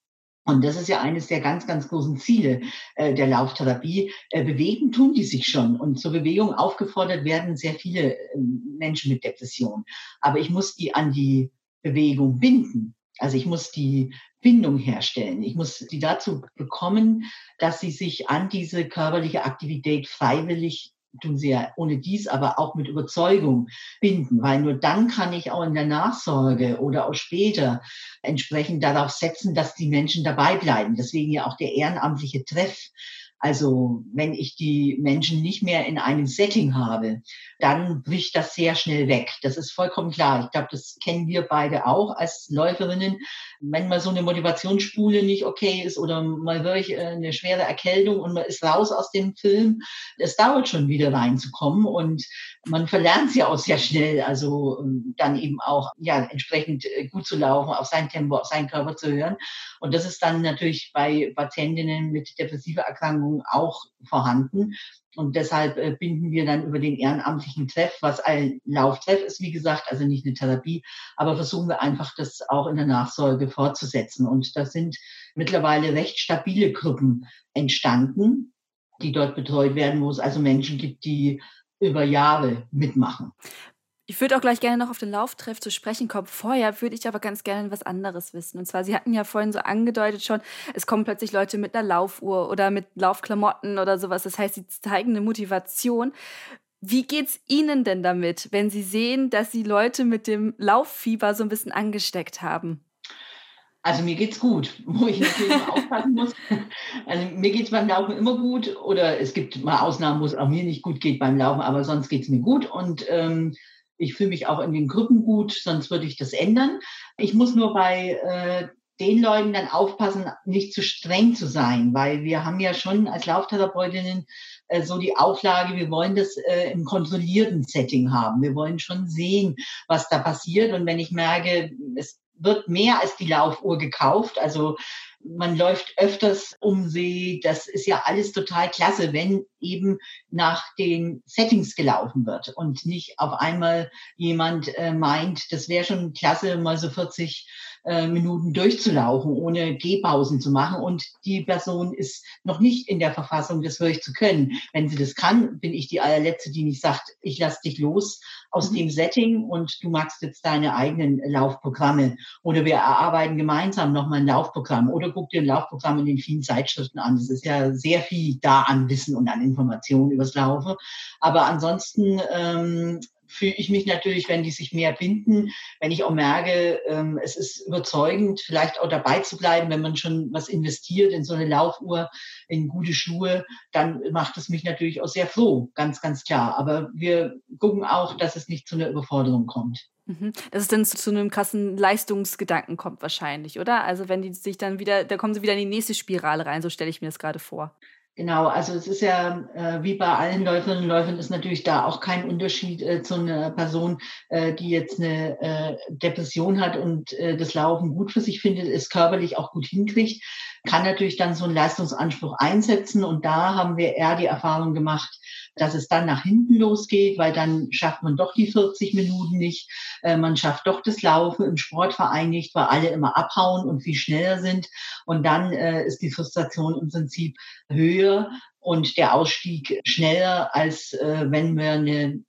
Speaker 1: Und das ist ja eines der ganz, ganz großen Ziele äh, der Lauftherapie. Äh, bewegen tun die sich schon. Und zur Bewegung aufgefordert werden sehr viele äh, Menschen mit Depression. Aber ich muss die an die Bewegung binden. Also ich muss die Bindung herstellen. Ich muss die dazu bekommen, dass sie sich an diese körperliche Aktivität freiwillig tun sie ja ohne dies aber auch mit Überzeugung binden, weil nur dann kann ich auch in der Nachsorge oder auch später entsprechend darauf setzen, dass die Menschen dabei bleiben. Deswegen ja auch der ehrenamtliche Treff also wenn ich die Menschen nicht mehr in einem Setting habe, dann bricht das sehr schnell weg. Das ist vollkommen klar. Ich glaube, das kennen wir beide auch als Läuferinnen. Wenn mal so eine Motivationsspule nicht okay ist oder mal wirklich äh, eine schwere Erkältung und man ist raus aus dem Film, es dauert schon wieder reinzukommen und man verlernt sie auch sehr schnell. Also ähm, dann eben auch ja entsprechend äh, gut zu laufen, auf sein Tempo, auf seinen Körper zu hören. Und das ist dann natürlich bei Patientinnen mit depressiver Erkrankung Erfahrung auch vorhanden. Und deshalb äh, binden wir dann über den ehrenamtlichen Treff, was ein Lauftreff ist, wie gesagt, also nicht eine Therapie, aber versuchen wir einfach, das auch in der Nachsorge fortzusetzen. Und da sind mittlerweile recht stabile Gruppen entstanden, die dort betreut werden, wo es also Menschen gibt, die über Jahre mitmachen.
Speaker 2: Ich würde auch gleich gerne noch auf den Lauftreff zu sprechen kommen. Vorher würde ich aber ganz gerne was anderes wissen. Und zwar, Sie hatten ja vorhin so angedeutet schon, es kommen plötzlich Leute mit einer Laufuhr oder mit Laufklamotten oder sowas. Das heißt, sie zeigen eine Motivation. Wie geht's Ihnen denn damit, wenn Sie sehen, dass Sie Leute mit dem Lauffieber so ein bisschen angesteckt haben?
Speaker 1: Also mir geht's gut, wo ich natürlich aufpassen muss. Also mir geht's beim Laufen immer gut oder es gibt mal Ausnahmen, wo es auch mir nicht gut geht beim Laufen, aber sonst geht's mir gut und ähm, ich fühle mich auch in den Gruppen gut, sonst würde ich das ändern. Ich muss nur bei äh, den Leuten dann aufpassen, nicht zu streng zu sein, weil wir haben ja schon als Lauftherapeutinnen äh, so die Auflage, wir wollen das äh, im kontrollierten Setting haben. Wir wollen schon sehen, was da passiert. Und wenn ich merke, es wird mehr als die Laufuhr gekauft, also man läuft öfters um See. Das ist ja alles total klasse, wenn eben nach den Settings gelaufen wird und nicht auf einmal jemand äh, meint, das wäre schon klasse, mal so 40 äh, Minuten durchzulaufen, ohne Gehpausen zu machen. Und die Person ist noch nicht in der Verfassung, das wirklich zu können. Wenn sie das kann, bin ich die allerletzte, die nicht sagt, ich lass dich los aus mhm. dem Setting und du machst jetzt deine eigenen Laufprogramme. Oder wir erarbeiten gemeinsam nochmal ein Laufprogramm. Oder guck dir ein Laufprogramm in den vielen Zeitschriften an. Es ist ja sehr viel da an Wissen und an Informationen übers Laufen. Aber ansonsten ähm, fühle ich mich natürlich, wenn die sich mehr binden, wenn ich auch merke, ähm, es ist überzeugend, vielleicht auch dabei zu bleiben, wenn man schon was investiert in so eine Laufuhr, in gute Schuhe, dann macht es mich natürlich auch sehr froh, ganz, ganz klar. Aber wir gucken auch, dass es nicht zu einer Überforderung kommt.
Speaker 2: Mhm. Dass es dann zu, zu, einem krassen Leistungsgedanken kommt wahrscheinlich, oder? Also wenn die sich dann wieder, da kommen sie wieder in die nächste Spirale rein, so stelle ich mir das gerade vor.
Speaker 1: Genau, also es ist ja äh, wie bei allen Läuferinnen und Läufern ist natürlich da auch kein Unterschied äh, zu einer Person, äh, die jetzt eine äh, Depression hat und äh, das Laufen gut für sich findet, es körperlich auch gut hinkriegt, kann natürlich dann so einen Leistungsanspruch einsetzen. Und da haben wir eher die Erfahrung gemacht, dass es dann nach hinten losgeht, weil dann schafft man doch die 40 Minuten nicht, äh, man schafft doch das Laufen im Sportverein nicht, weil alle immer abhauen und viel schneller sind. Und dann äh, ist die Frustration im Prinzip höher und der Ausstieg schneller, als äh, wenn wir eine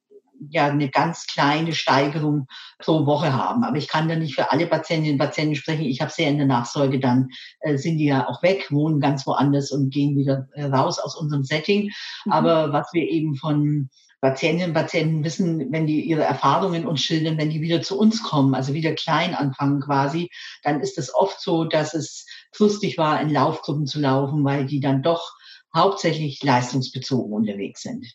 Speaker 1: ja eine ganz kleine Steigerung pro Woche haben. Aber ich kann da nicht für alle Patientinnen und Patienten sprechen. Ich habe sehr in der Nachsorge, dann äh, sind die ja auch weg, wohnen ganz woanders und gehen wieder äh, raus aus unserem Setting. Mhm. Aber was wir eben von Patientinnen und Patienten wissen, wenn die ihre Erfahrungen uns schildern, wenn die wieder zu uns kommen, also wieder klein anfangen quasi, dann ist es oft so, dass es lustig war, in Laufgruppen zu laufen, weil die dann doch hauptsächlich leistungsbezogen unterwegs sind.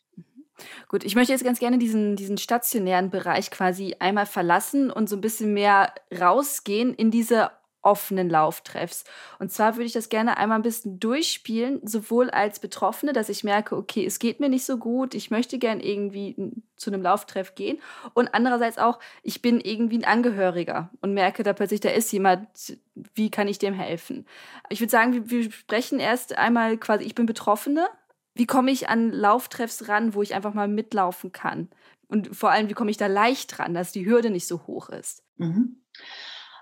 Speaker 2: Gut, ich möchte jetzt ganz gerne diesen, diesen stationären Bereich quasi einmal verlassen und so ein bisschen mehr rausgehen in diese offenen Lauftreffs. Und zwar würde ich das gerne einmal ein bisschen durchspielen, sowohl als Betroffene, dass ich merke, okay, es geht mir nicht so gut, ich möchte gern irgendwie zu einem Lauftreff gehen. Und andererseits auch, ich bin irgendwie ein Angehöriger und merke da plötzlich, da ist jemand, wie kann ich dem helfen? Ich würde sagen, wir, wir sprechen erst einmal quasi, ich bin Betroffene wie komme ich an Lauftreffs ran, wo ich einfach mal mitlaufen kann? Und vor allem, wie komme ich da leicht ran, dass die Hürde nicht so hoch ist? Mhm.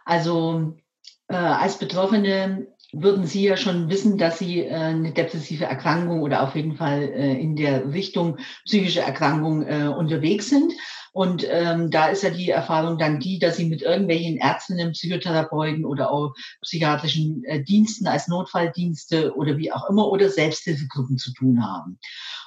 Speaker 1: Also äh, als Betroffene würden Sie ja schon wissen, dass Sie äh, eine depressive Erkrankung oder auf jeden Fall äh, in der Richtung psychische Erkrankung äh, unterwegs sind. Und ähm, da ist ja die Erfahrung dann die, dass sie mit irgendwelchen Ärztinnen, Psychotherapeuten oder auch psychiatrischen äh, Diensten als Notfalldienste oder wie auch immer oder Selbsthilfegruppen zu tun haben.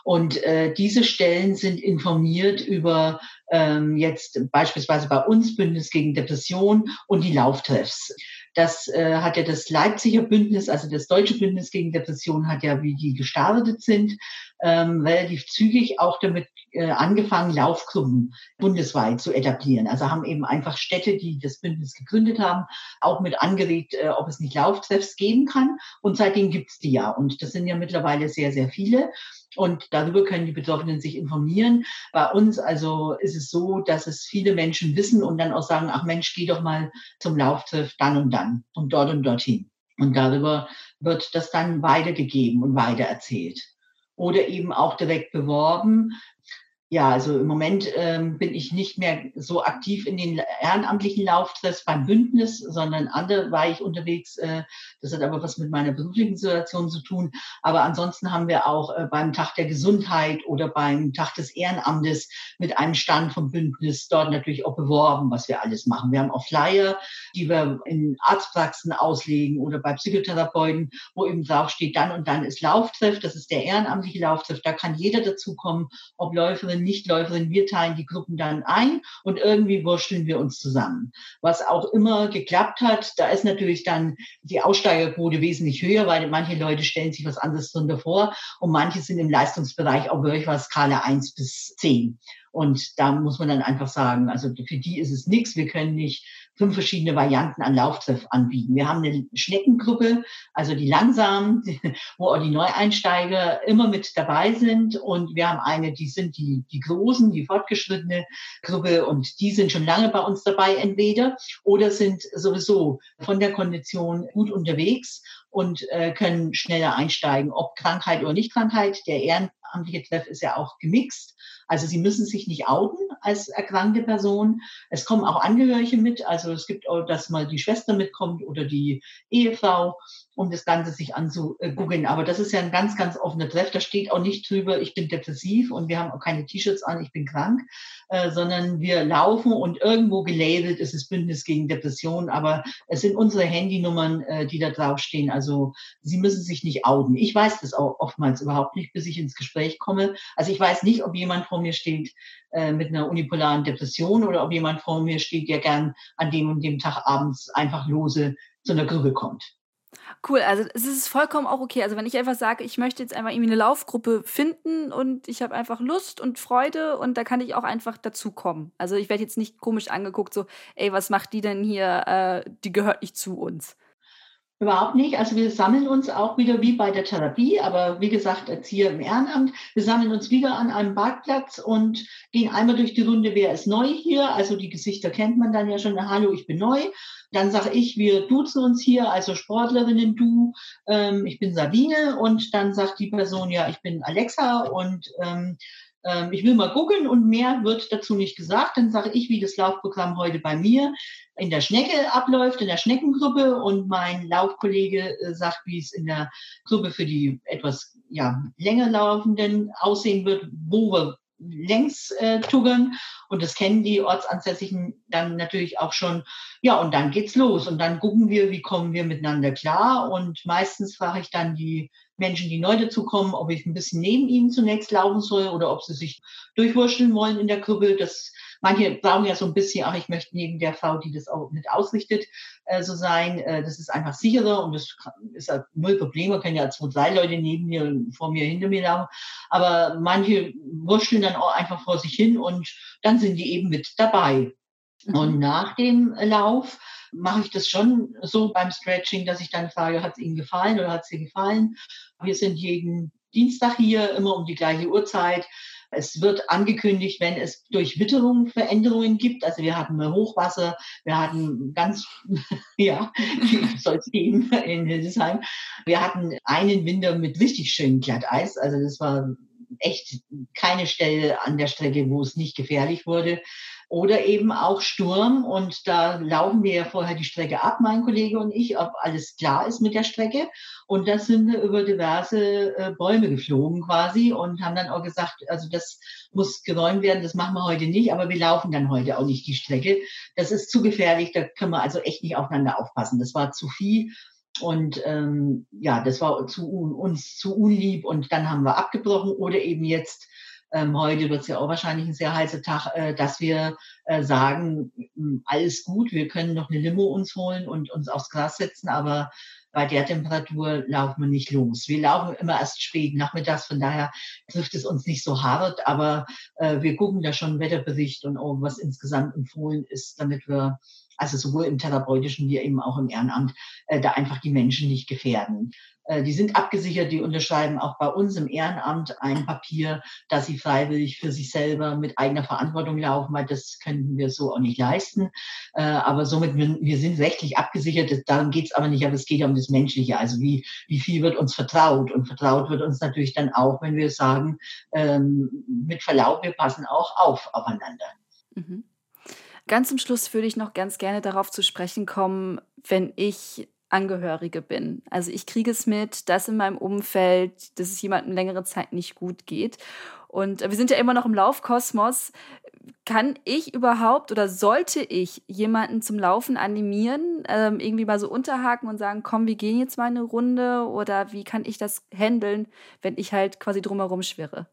Speaker 1: Und äh, diese Stellen sind informiert über ähm, jetzt beispielsweise bei uns Bündnis gegen Depression und die Lauftreffs. Das äh, hat ja das Leipziger Bündnis, also das deutsche Bündnis gegen Depression, hat ja, wie die gestartet sind, ähm, relativ zügig auch damit angefangen, Laufgruppen bundesweit zu etablieren. Also haben eben einfach Städte, die das Bündnis gegründet haben, auch mit angeregt, äh, ob es nicht Lauftreffs geben kann. Und seitdem gibt's die ja. Und das sind ja mittlerweile sehr, sehr viele. Und darüber können die Betroffenen sich informieren. Bei uns also ist es so, dass es viele Menschen wissen und dann auch sagen, ach Mensch, geh doch mal zum Lauftreff dann und dann und dort und dorthin. Und darüber wird das dann weitergegeben und weitererzählt. Oder eben auch direkt beworben. Ja, also im Moment ähm, bin ich nicht mehr so aktiv in den ehrenamtlichen Lauftreffs beim Bündnis, sondern andere war ich unterwegs. Äh, das hat aber was mit meiner beruflichen Situation zu tun. Aber ansonsten haben wir auch äh, beim Tag der Gesundheit oder beim Tag des Ehrenamtes mit einem Stand vom Bündnis dort natürlich auch beworben, was wir alles machen. Wir haben auch Flyer, die wir in Arztpraxen auslegen oder bei Psychotherapeuten, wo eben drauf steht, dann und dann ist Lauftreff. Das ist der ehrenamtliche Lauftreff. Da kann jeder dazukommen, ob Läuferin, Nichtläuferin, wir teilen die Gruppen dann ein und irgendwie wursteln wir uns zusammen. Was auch immer geklappt hat, da ist natürlich dann die Aussteigerquote wesentlich höher, weil manche Leute stellen sich was anderes drunter vor und manche sind im Leistungsbereich auch wirklich was Skala 1 bis 10. Und da muss man dann einfach sagen, also für die ist es nichts. Wir können nicht fünf verschiedene Varianten an Lauftreff anbieten. Wir haben eine Schneckengruppe, also die langsamen, wo auch die Neueinsteiger immer mit dabei sind. Und wir haben eine, die sind die, die großen, die fortgeschrittene Gruppe und die sind schon lange bei uns dabei entweder oder sind sowieso von der Kondition gut unterwegs und äh, können schneller einsteigen, ob Krankheit oder Nicht-Krankheit. Der ehrenamtliche Treff ist ja auch gemixt. Also sie müssen sich nicht outen als erkrankte Person. Es kommen auch Angehörige mit. Also es gibt auch, dass mal die Schwester mitkommt oder die Ehefrau, um das Ganze sich anzugucken. Aber das ist ja ein ganz, ganz offener Treff. Da steht auch nicht drüber, ich bin depressiv und wir haben auch keine T-Shirts an, ich bin krank, äh, sondern wir laufen und irgendwo gelabelt ist es Bündnis gegen Depression. Aber es sind unsere Handynummern, äh, die da draufstehen. Also sie müssen sich nicht outen. Ich weiß das auch oftmals überhaupt nicht, bis ich ins Gespräch komme. Also ich weiß nicht, ob jemand vor mir steht äh, mit einer unipolaren Depression oder ob jemand vor mir steht, der gern an dem und dem Tag abends einfach lose zu einer Grübel kommt.
Speaker 2: Cool, also es ist vollkommen auch okay. Also wenn ich einfach sage, ich möchte jetzt einfach irgendwie eine Laufgruppe finden und ich habe einfach Lust und Freude und da kann ich auch einfach dazukommen. Also ich werde jetzt nicht komisch angeguckt, so, ey, was macht die denn hier? Äh, die gehört nicht zu uns.
Speaker 1: Überhaupt nicht. Also wir sammeln uns auch wieder wie bei der Therapie, aber wie gesagt, hier im Ehrenamt. Wir sammeln uns wieder an einem Parkplatz und gehen einmal durch die Runde, wer ist neu hier. Also die Gesichter kennt man dann ja schon. Hallo, ich bin neu. Dann sage ich, wir duzen uns hier, also Sportlerinnen, du, ähm, ich bin Sabine. Und dann sagt die Person, ja, ich bin Alexa und ähm, ähm, ich will mal gucken und mehr wird dazu nicht gesagt. Dann sage ich, wie das Laufprogramm heute bei mir in der Schnecke abläuft, in der Schneckengruppe und mein Laufkollege äh, sagt, wie es in der Gruppe für die etwas ja, länger laufenden aussehen wird, wo wir längs äh, tuggern und das kennen die Ortsansässigen dann natürlich auch schon. Ja, und dann geht's los und dann gucken wir, wie kommen wir miteinander klar und meistens frage ich dann die Menschen, die neu dazukommen, ob ich ein bisschen neben ihnen zunächst laufen soll oder ob sie sich durchwurschteln wollen in der Gruppe. Das Manche brauchen ja so ein bisschen, ach, ich möchte neben der Frau, die das auch mit ausrichtet, äh, so sein. Äh, das ist einfach sicherer und das ist halt null Probleme. Können ja zwei, drei Leute neben mir, vor mir, hinter mir laufen. Aber manche wurschteln dann auch einfach vor sich hin und dann sind die eben mit dabei. Mhm. Und nach dem Lauf mache ich das schon so beim Stretching, dass ich dann frage, hat es Ihnen gefallen oder hat es dir gefallen? Wir sind jeden Dienstag hier, immer um die gleiche Uhrzeit. Es wird angekündigt, wenn es durch Witterung Veränderungen gibt. Also wir hatten Hochwasser, wir hatten ganz, ja, soll es geben in Hildesheim. Wir hatten einen Winter mit richtig schönem Glatteis. Also das war echt keine Stelle an der Strecke, wo es nicht gefährlich wurde. Oder eben auch Sturm. Und da laufen wir ja vorher die Strecke ab, mein Kollege und ich, ob alles klar ist mit der Strecke. Und da sind wir über diverse äh, Bäume geflogen quasi und haben dann auch gesagt, also das muss geräumt werden, das machen wir heute nicht, aber wir laufen dann heute auch nicht die Strecke. Das ist zu gefährlich, da können wir also echt nicht aufeinander aufpassen. Das war zu viel. Und ähm, ja, das war zu, uns zu unlieb und dann haben wir abgebrochen oder eben jetzt ähm, heute wird es ja auch wahrscheinlich ein sehr heißer Tag, äh, dass wir äh, sagen, hm, alles gut, wir können noch eine Limo uns holen und uns aufs Gras setzen, aber bei der Temperatur laufen wir nicht los. Wir laufen immer erst spät nachmittags, von daher trifft es uns nicht so hart, aber äh, wir gucken da schon Wetterbericht und oh, was insgesamt empfohlen ist, damit wir also sowohl im therapeutischen wie eben auch im Ehrenamt, äh, da einfach die Menschen nicht gefährden. Äh, die sind abgesichert, die unterschreiben auch bei uns im Ehrenamt ein Papier, dass sie freiwillig für sich selber mit eigener Verantwortung laufen, weil das könnten wir so auch nicht leisten. Äh, aber somit, wir sind rechtlich abgesichert, darum geht es aber nicht, aber es geht ja um das Menschliche. Also wie, wie viel wird uns vertraut? Und vertraut wird uns natürlich dann auch, wenn wir sagen, ähm, mit Verlaub, wir passen auch auf aufeinander. Mhm.
Speaker 2: Ganz zum Schluss würde ich noch ganz gerne darauf zu sprechen kommen, wenn ich Angehörige bin. Also ich kriege es mit, dass in meinem Umfeld, dass es jemandem längere Zeit nicht gut geht. Und wir sind ja immer noch im Laufkosmos. Kann ich überhaupt oder sollte ich jemanden zum Laufen animieren, ähm, irgendwie mal so unterhaken und sagen, komm, wir gehen jetzt mal eine Runde? Oder wie kann ich das handeln, wenn ich halt quasi drumherum schwirre?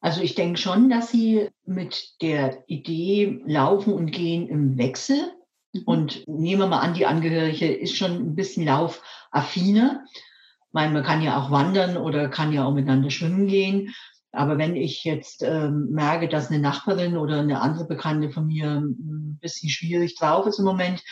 Speaker 1: Also ich denke schon, dass Sie mit der Idee Laufen und Gehen im Wechsel Mhm. Und nehmen wir mal an, die Angehörige ist schon ein bisschen laufaffiner. Ich meine, man kann ja auch wandern oder kann ja auch miteinander schwimmen gehen. Aber wenn ich jetzt ähm, merke, dass eine Nachbarin oder eine andere Bekannte von mir ein bisschen schwierig drauf ist im Moment, äh,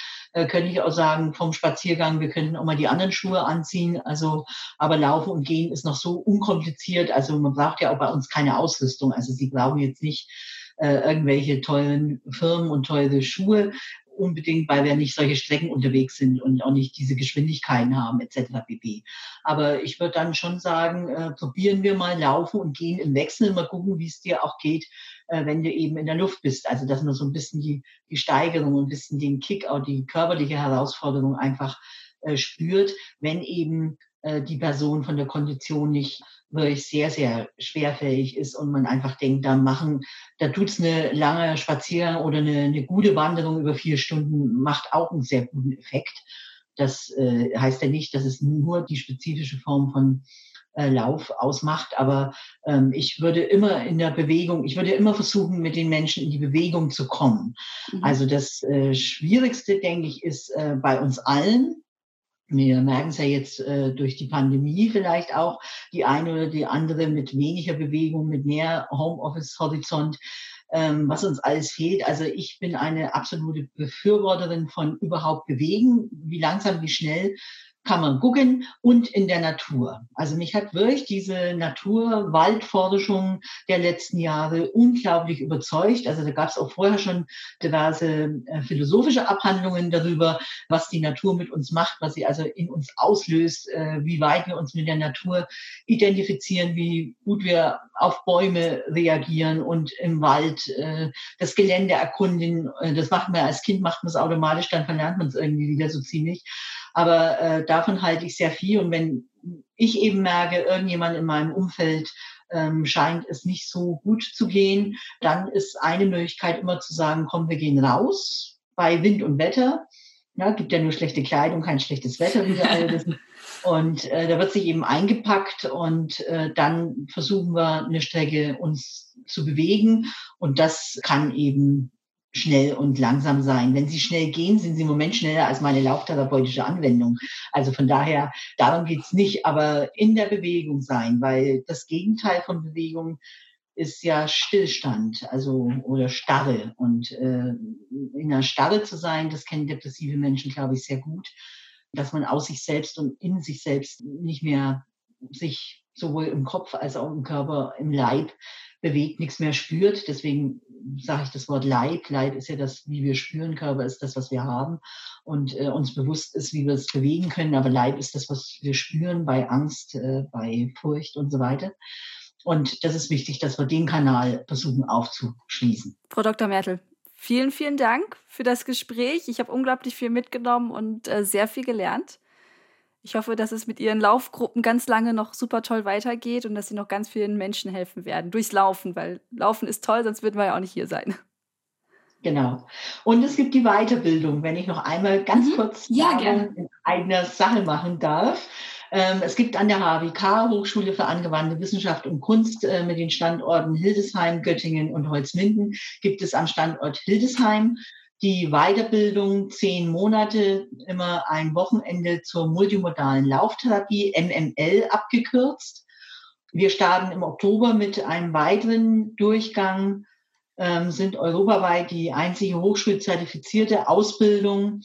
Speaker 1: könnte ich auch sagen, vom Spaziergang, wir könnten auch mal die anderen Schuhe anziehen. Also, aber Laufen und Gehen ist noch so unkompliziert. Also man braucht ja auch bei uns keine Ausrüstung. Also Sie brauchen jetzt nicht äh, irgendwelche tollen Firmen und teure Schuhe unbedingt, weil wir nicht solche Strecken unterwegs sind und auch nicht diese Geschwindigkeiten haben etc. pp. Aber ich würde dann schon sagen, äh, probieren wir mal laufen und gehen im Wechsel, mal gucken, wie es dir auch geht, äh, wenn du eben in der Luft bist. Also dass man so ein bisschen die, die Steigerung, ein bisschen den Kick, auch die körperliche Herausforderung einfach äh, spürt, wenn eben äh, die Person von der Kondition nicht wirklich sehr, sehr schwerfällig ist und man einfach denkt, da machen, da tut's eine lange Spaziergang oder eine, eine gute Wanderung über vier Stunden, macht auch einen sehr guten Effekt. Das äh, heißt ja nicht, dass es nur die spezifische Form von äh, Lauf ausmacht, aber ähm, ich würde immer in der Bewegung, ich würde immer versuchen, mit den Menschen in die Bewegung zu kommen. Mhm. Also das äh, Schwierigste, denke ich, ist äh, bei uns allen, wir merken es ja jetzt äh, durch die Pandemie vielleicht auch, die eine oder die andere mit weniger Bewegung, mit mehr Homeoffice-Horizont, ähm, was uns alles fehlt. Also ich bin eine absolute Befürworterin von überhaupt bewegen, wie langsam, wie schnell kann man gucken und in der Natur. Also mich hat wirklich diese Natur-Waldforschung der letzten Jahre unglaublich überzeugt. Also da gab es auch vorher schon diverse äh, philosophische Abhandlungen darüber, was die Natur mit uns macht, was sie also in uns auslöst, äh, wie weit wir uns mit der Natur identifizieren, wie gut wir auf Bäume reagieren und im Wald äh, das Gelände erkunden. Das macht man als Kind, macht man es automatisch, dann verlernt man es irgendwie wieder so ziemlich. Aber äh, davon halte ich sehr viel. Und wenn ich eben merke, irgendjemand in meinem Umfeld ähm, scheint es nicht so gut zu gehen, dann ist eine Möglichkeit immer zu sagen, komm, wir gehen raus bei Wind und Wetter. Ja, gibt ja nur schlechte Kleidung, kein schlechtes Wetter, wie wir alle wissen. Und äh, da wird sich eben eingepackt und äh, dann versuchen wir eine Strecke uns zu bewegen. Und das kann eben schnell und langsam sein. Wenn Sie schnell gehen, sind Sie im Moment schneller als meine lauftherapeutische Anwendung. Also von daher, darum geht's nicht, aber in der Bewegung sein, weil das Gegenteil von Bewegung ist ja Stillstand, also oder Starre. Und äh, in der Starre zu sein, das kennen depressive Menschen, glaube ich, sehr gut, dass man aus sich selbst und in sich selbst nicht mehr sich sowohl im Kopf als auch im Körper, im Leib bewegt, nichts mehr spürt. Deswegen sage ich das Wort Leib. Leib ist ja das, wie wir spüren. Körper ist das, was wir haben und äh, uns bewusst ist, wie wir es bewegen können. Aber Leib ist das, was wir spüren bei Angst, äh, bei Furcht und so weiter. Und das ist wichtig, dass wir den Kanal versuchen aufzuschließen.
Speaker 2: Frau Dr. Mertel, vielen, vielen Dank für das Gespräch. Ich habe unglaublich viel mitgenommen und äh, sehr viel gelernt. Ich hoffe, dass es mit Ihren Laufgruppen ganz lange noch super toll weitergeht und dass Sie noch ganz vielen Menschen helfen werden. Durchs Laufen, weil Laufen ist toll, sonst würden wir ja auch nicht hier sein.
Speaker 1: Genau. Und es gibt die Weiterbildung, wenn ich noch einmal ganz mhm. kurz
Speaker 2: ja, in
Speaker 1: eigener Sache machen darf. Ähm, es gibt an der HWK, Hochschule für angewandte Wissenschaft und Kunst, äh, mit den Standorten Hildesheim, Göttingen und Holzminden, gibt es am Standort Hildesheim die Weiterbildung zehn Monate, immer ein Wochenende zur multimodalen Lauftherapie, MML abgekürzt. Wir starten im Oktober mit einem weiteren Durchgang ähm, sind europaweit die einzige hochschulzertifizierte Ausbildung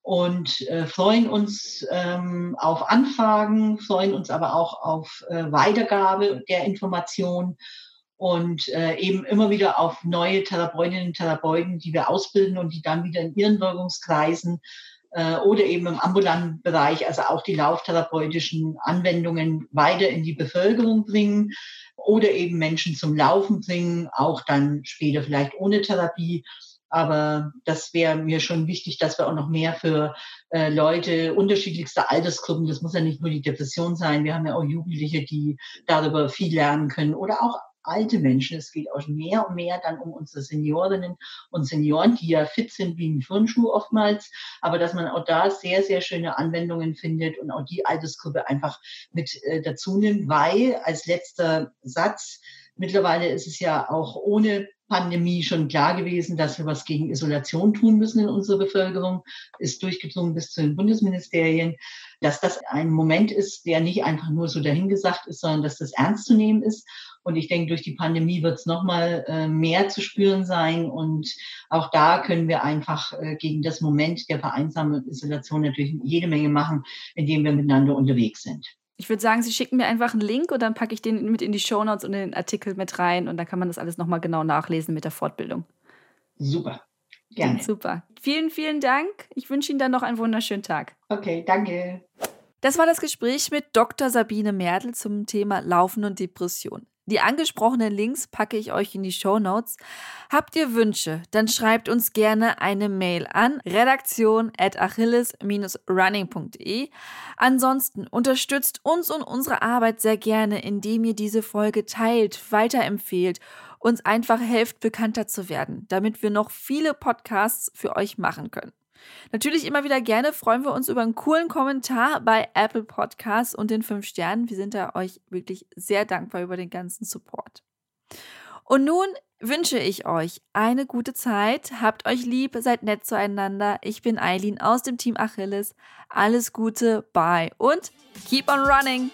Speaker 1: und äh, freuen uns ähm, auf Anfragen, freuen uns aber auch auf äh, Weitergabe der Informationen und äh, eben immer wieder auf neue Therapeutinnen und Therapeuten, die wir ausbilden und die dann wieder in ihren Wirkungskreisen äh, oder eben im ambulanten Bereich, also auch die lauftherapeutischen Anwendungen weiter in die Bevölkerung bringen oder eben Menschen zum Laufen bringen, auch dann später vielleicht ohne Therapie. Aber das wäre mir schon wichtig, dass wir auch noch mehr für äh, Leute unterschiedlichster Altersgruppen, das muss ja nicht nur die Depression sein, wir haben ja auch Jugendliche, die darüber viel lernen können oder auch alte Menschen. Es geht auch mehr und mehr dann um unsere Seniorinnen und Senioren, die ja fit sind wie ein Turnschuh oftmals, aber dass man auch da sehr, sehr schöne Anwendungen findet und auch die Altersgruppe einfach mit äh, dazu nimmt, weil als letzter Satz, mittlerweile ist es ja auch ohne Pandemie schon klar gewesen, dass wir was gegen Isolation tun müssen in unserer Bevölkerung, ist durchgedrungen bis zu den Bundesministerien, dass das ein Moment ist, der nicht einfach nur so dahingesagt ist, sondern dass das ernst zu nehmen ist. Und ich denke, durch die Pandemie wird es nochmal äh, mehr zu spüren sein. Und auch da können wir einfach äh, gegen das Moment der Vereinsamung und Isolation natürlich jede Menge machen, indem wir miteinander unterwegs sind.
Speaker 2: Ich würde sagen, Sie schicken mir einfach einen Link und dann packe ich den mit in die Shownotes und in den Artikel mit rein und dann kann man das alles nochmal genau nachlesen mit der Fortbildung.
Speaker 1: Super. Gerne.
Speaker 2: Super. Vielen, vielen Dank. Ich wünsche Ihnen dann noch einen wunderschönen Tag.
Speaker 1: Okay, danke.
Speaker 2: Das war das Gespräch mit Dr. Sabine Mertel zum Thema Laufen und Depression. Die angesprochenen Links packe ich euch in die Show Notes. Habt ihr Wünsche, dann schreibt uns gerne eine Mail an redaktion at achilles-running.de. Ansonsten unterstützt uns und unsere Arbeit sehr gerne, indem ihr diese Folge teilt, weiterempfehlt, uns einfach helft, bekannter zu werden, damit wir noch viele Podcasts für euch machen können. Natürlich immer wieder gerne freuen wir uns über einen coolen Kommentar bei Apple Podcasts und den fünf Sternen. Wir sind da euch wirklich sehr dankbar über den ganzen Support. Und nun wünsche ich euch eine gute Zeit. Habt euch lieb, seid nett zueinander. Ich bin Eileen aus dem Team Achilles. Alles Gute, bye und keep on running!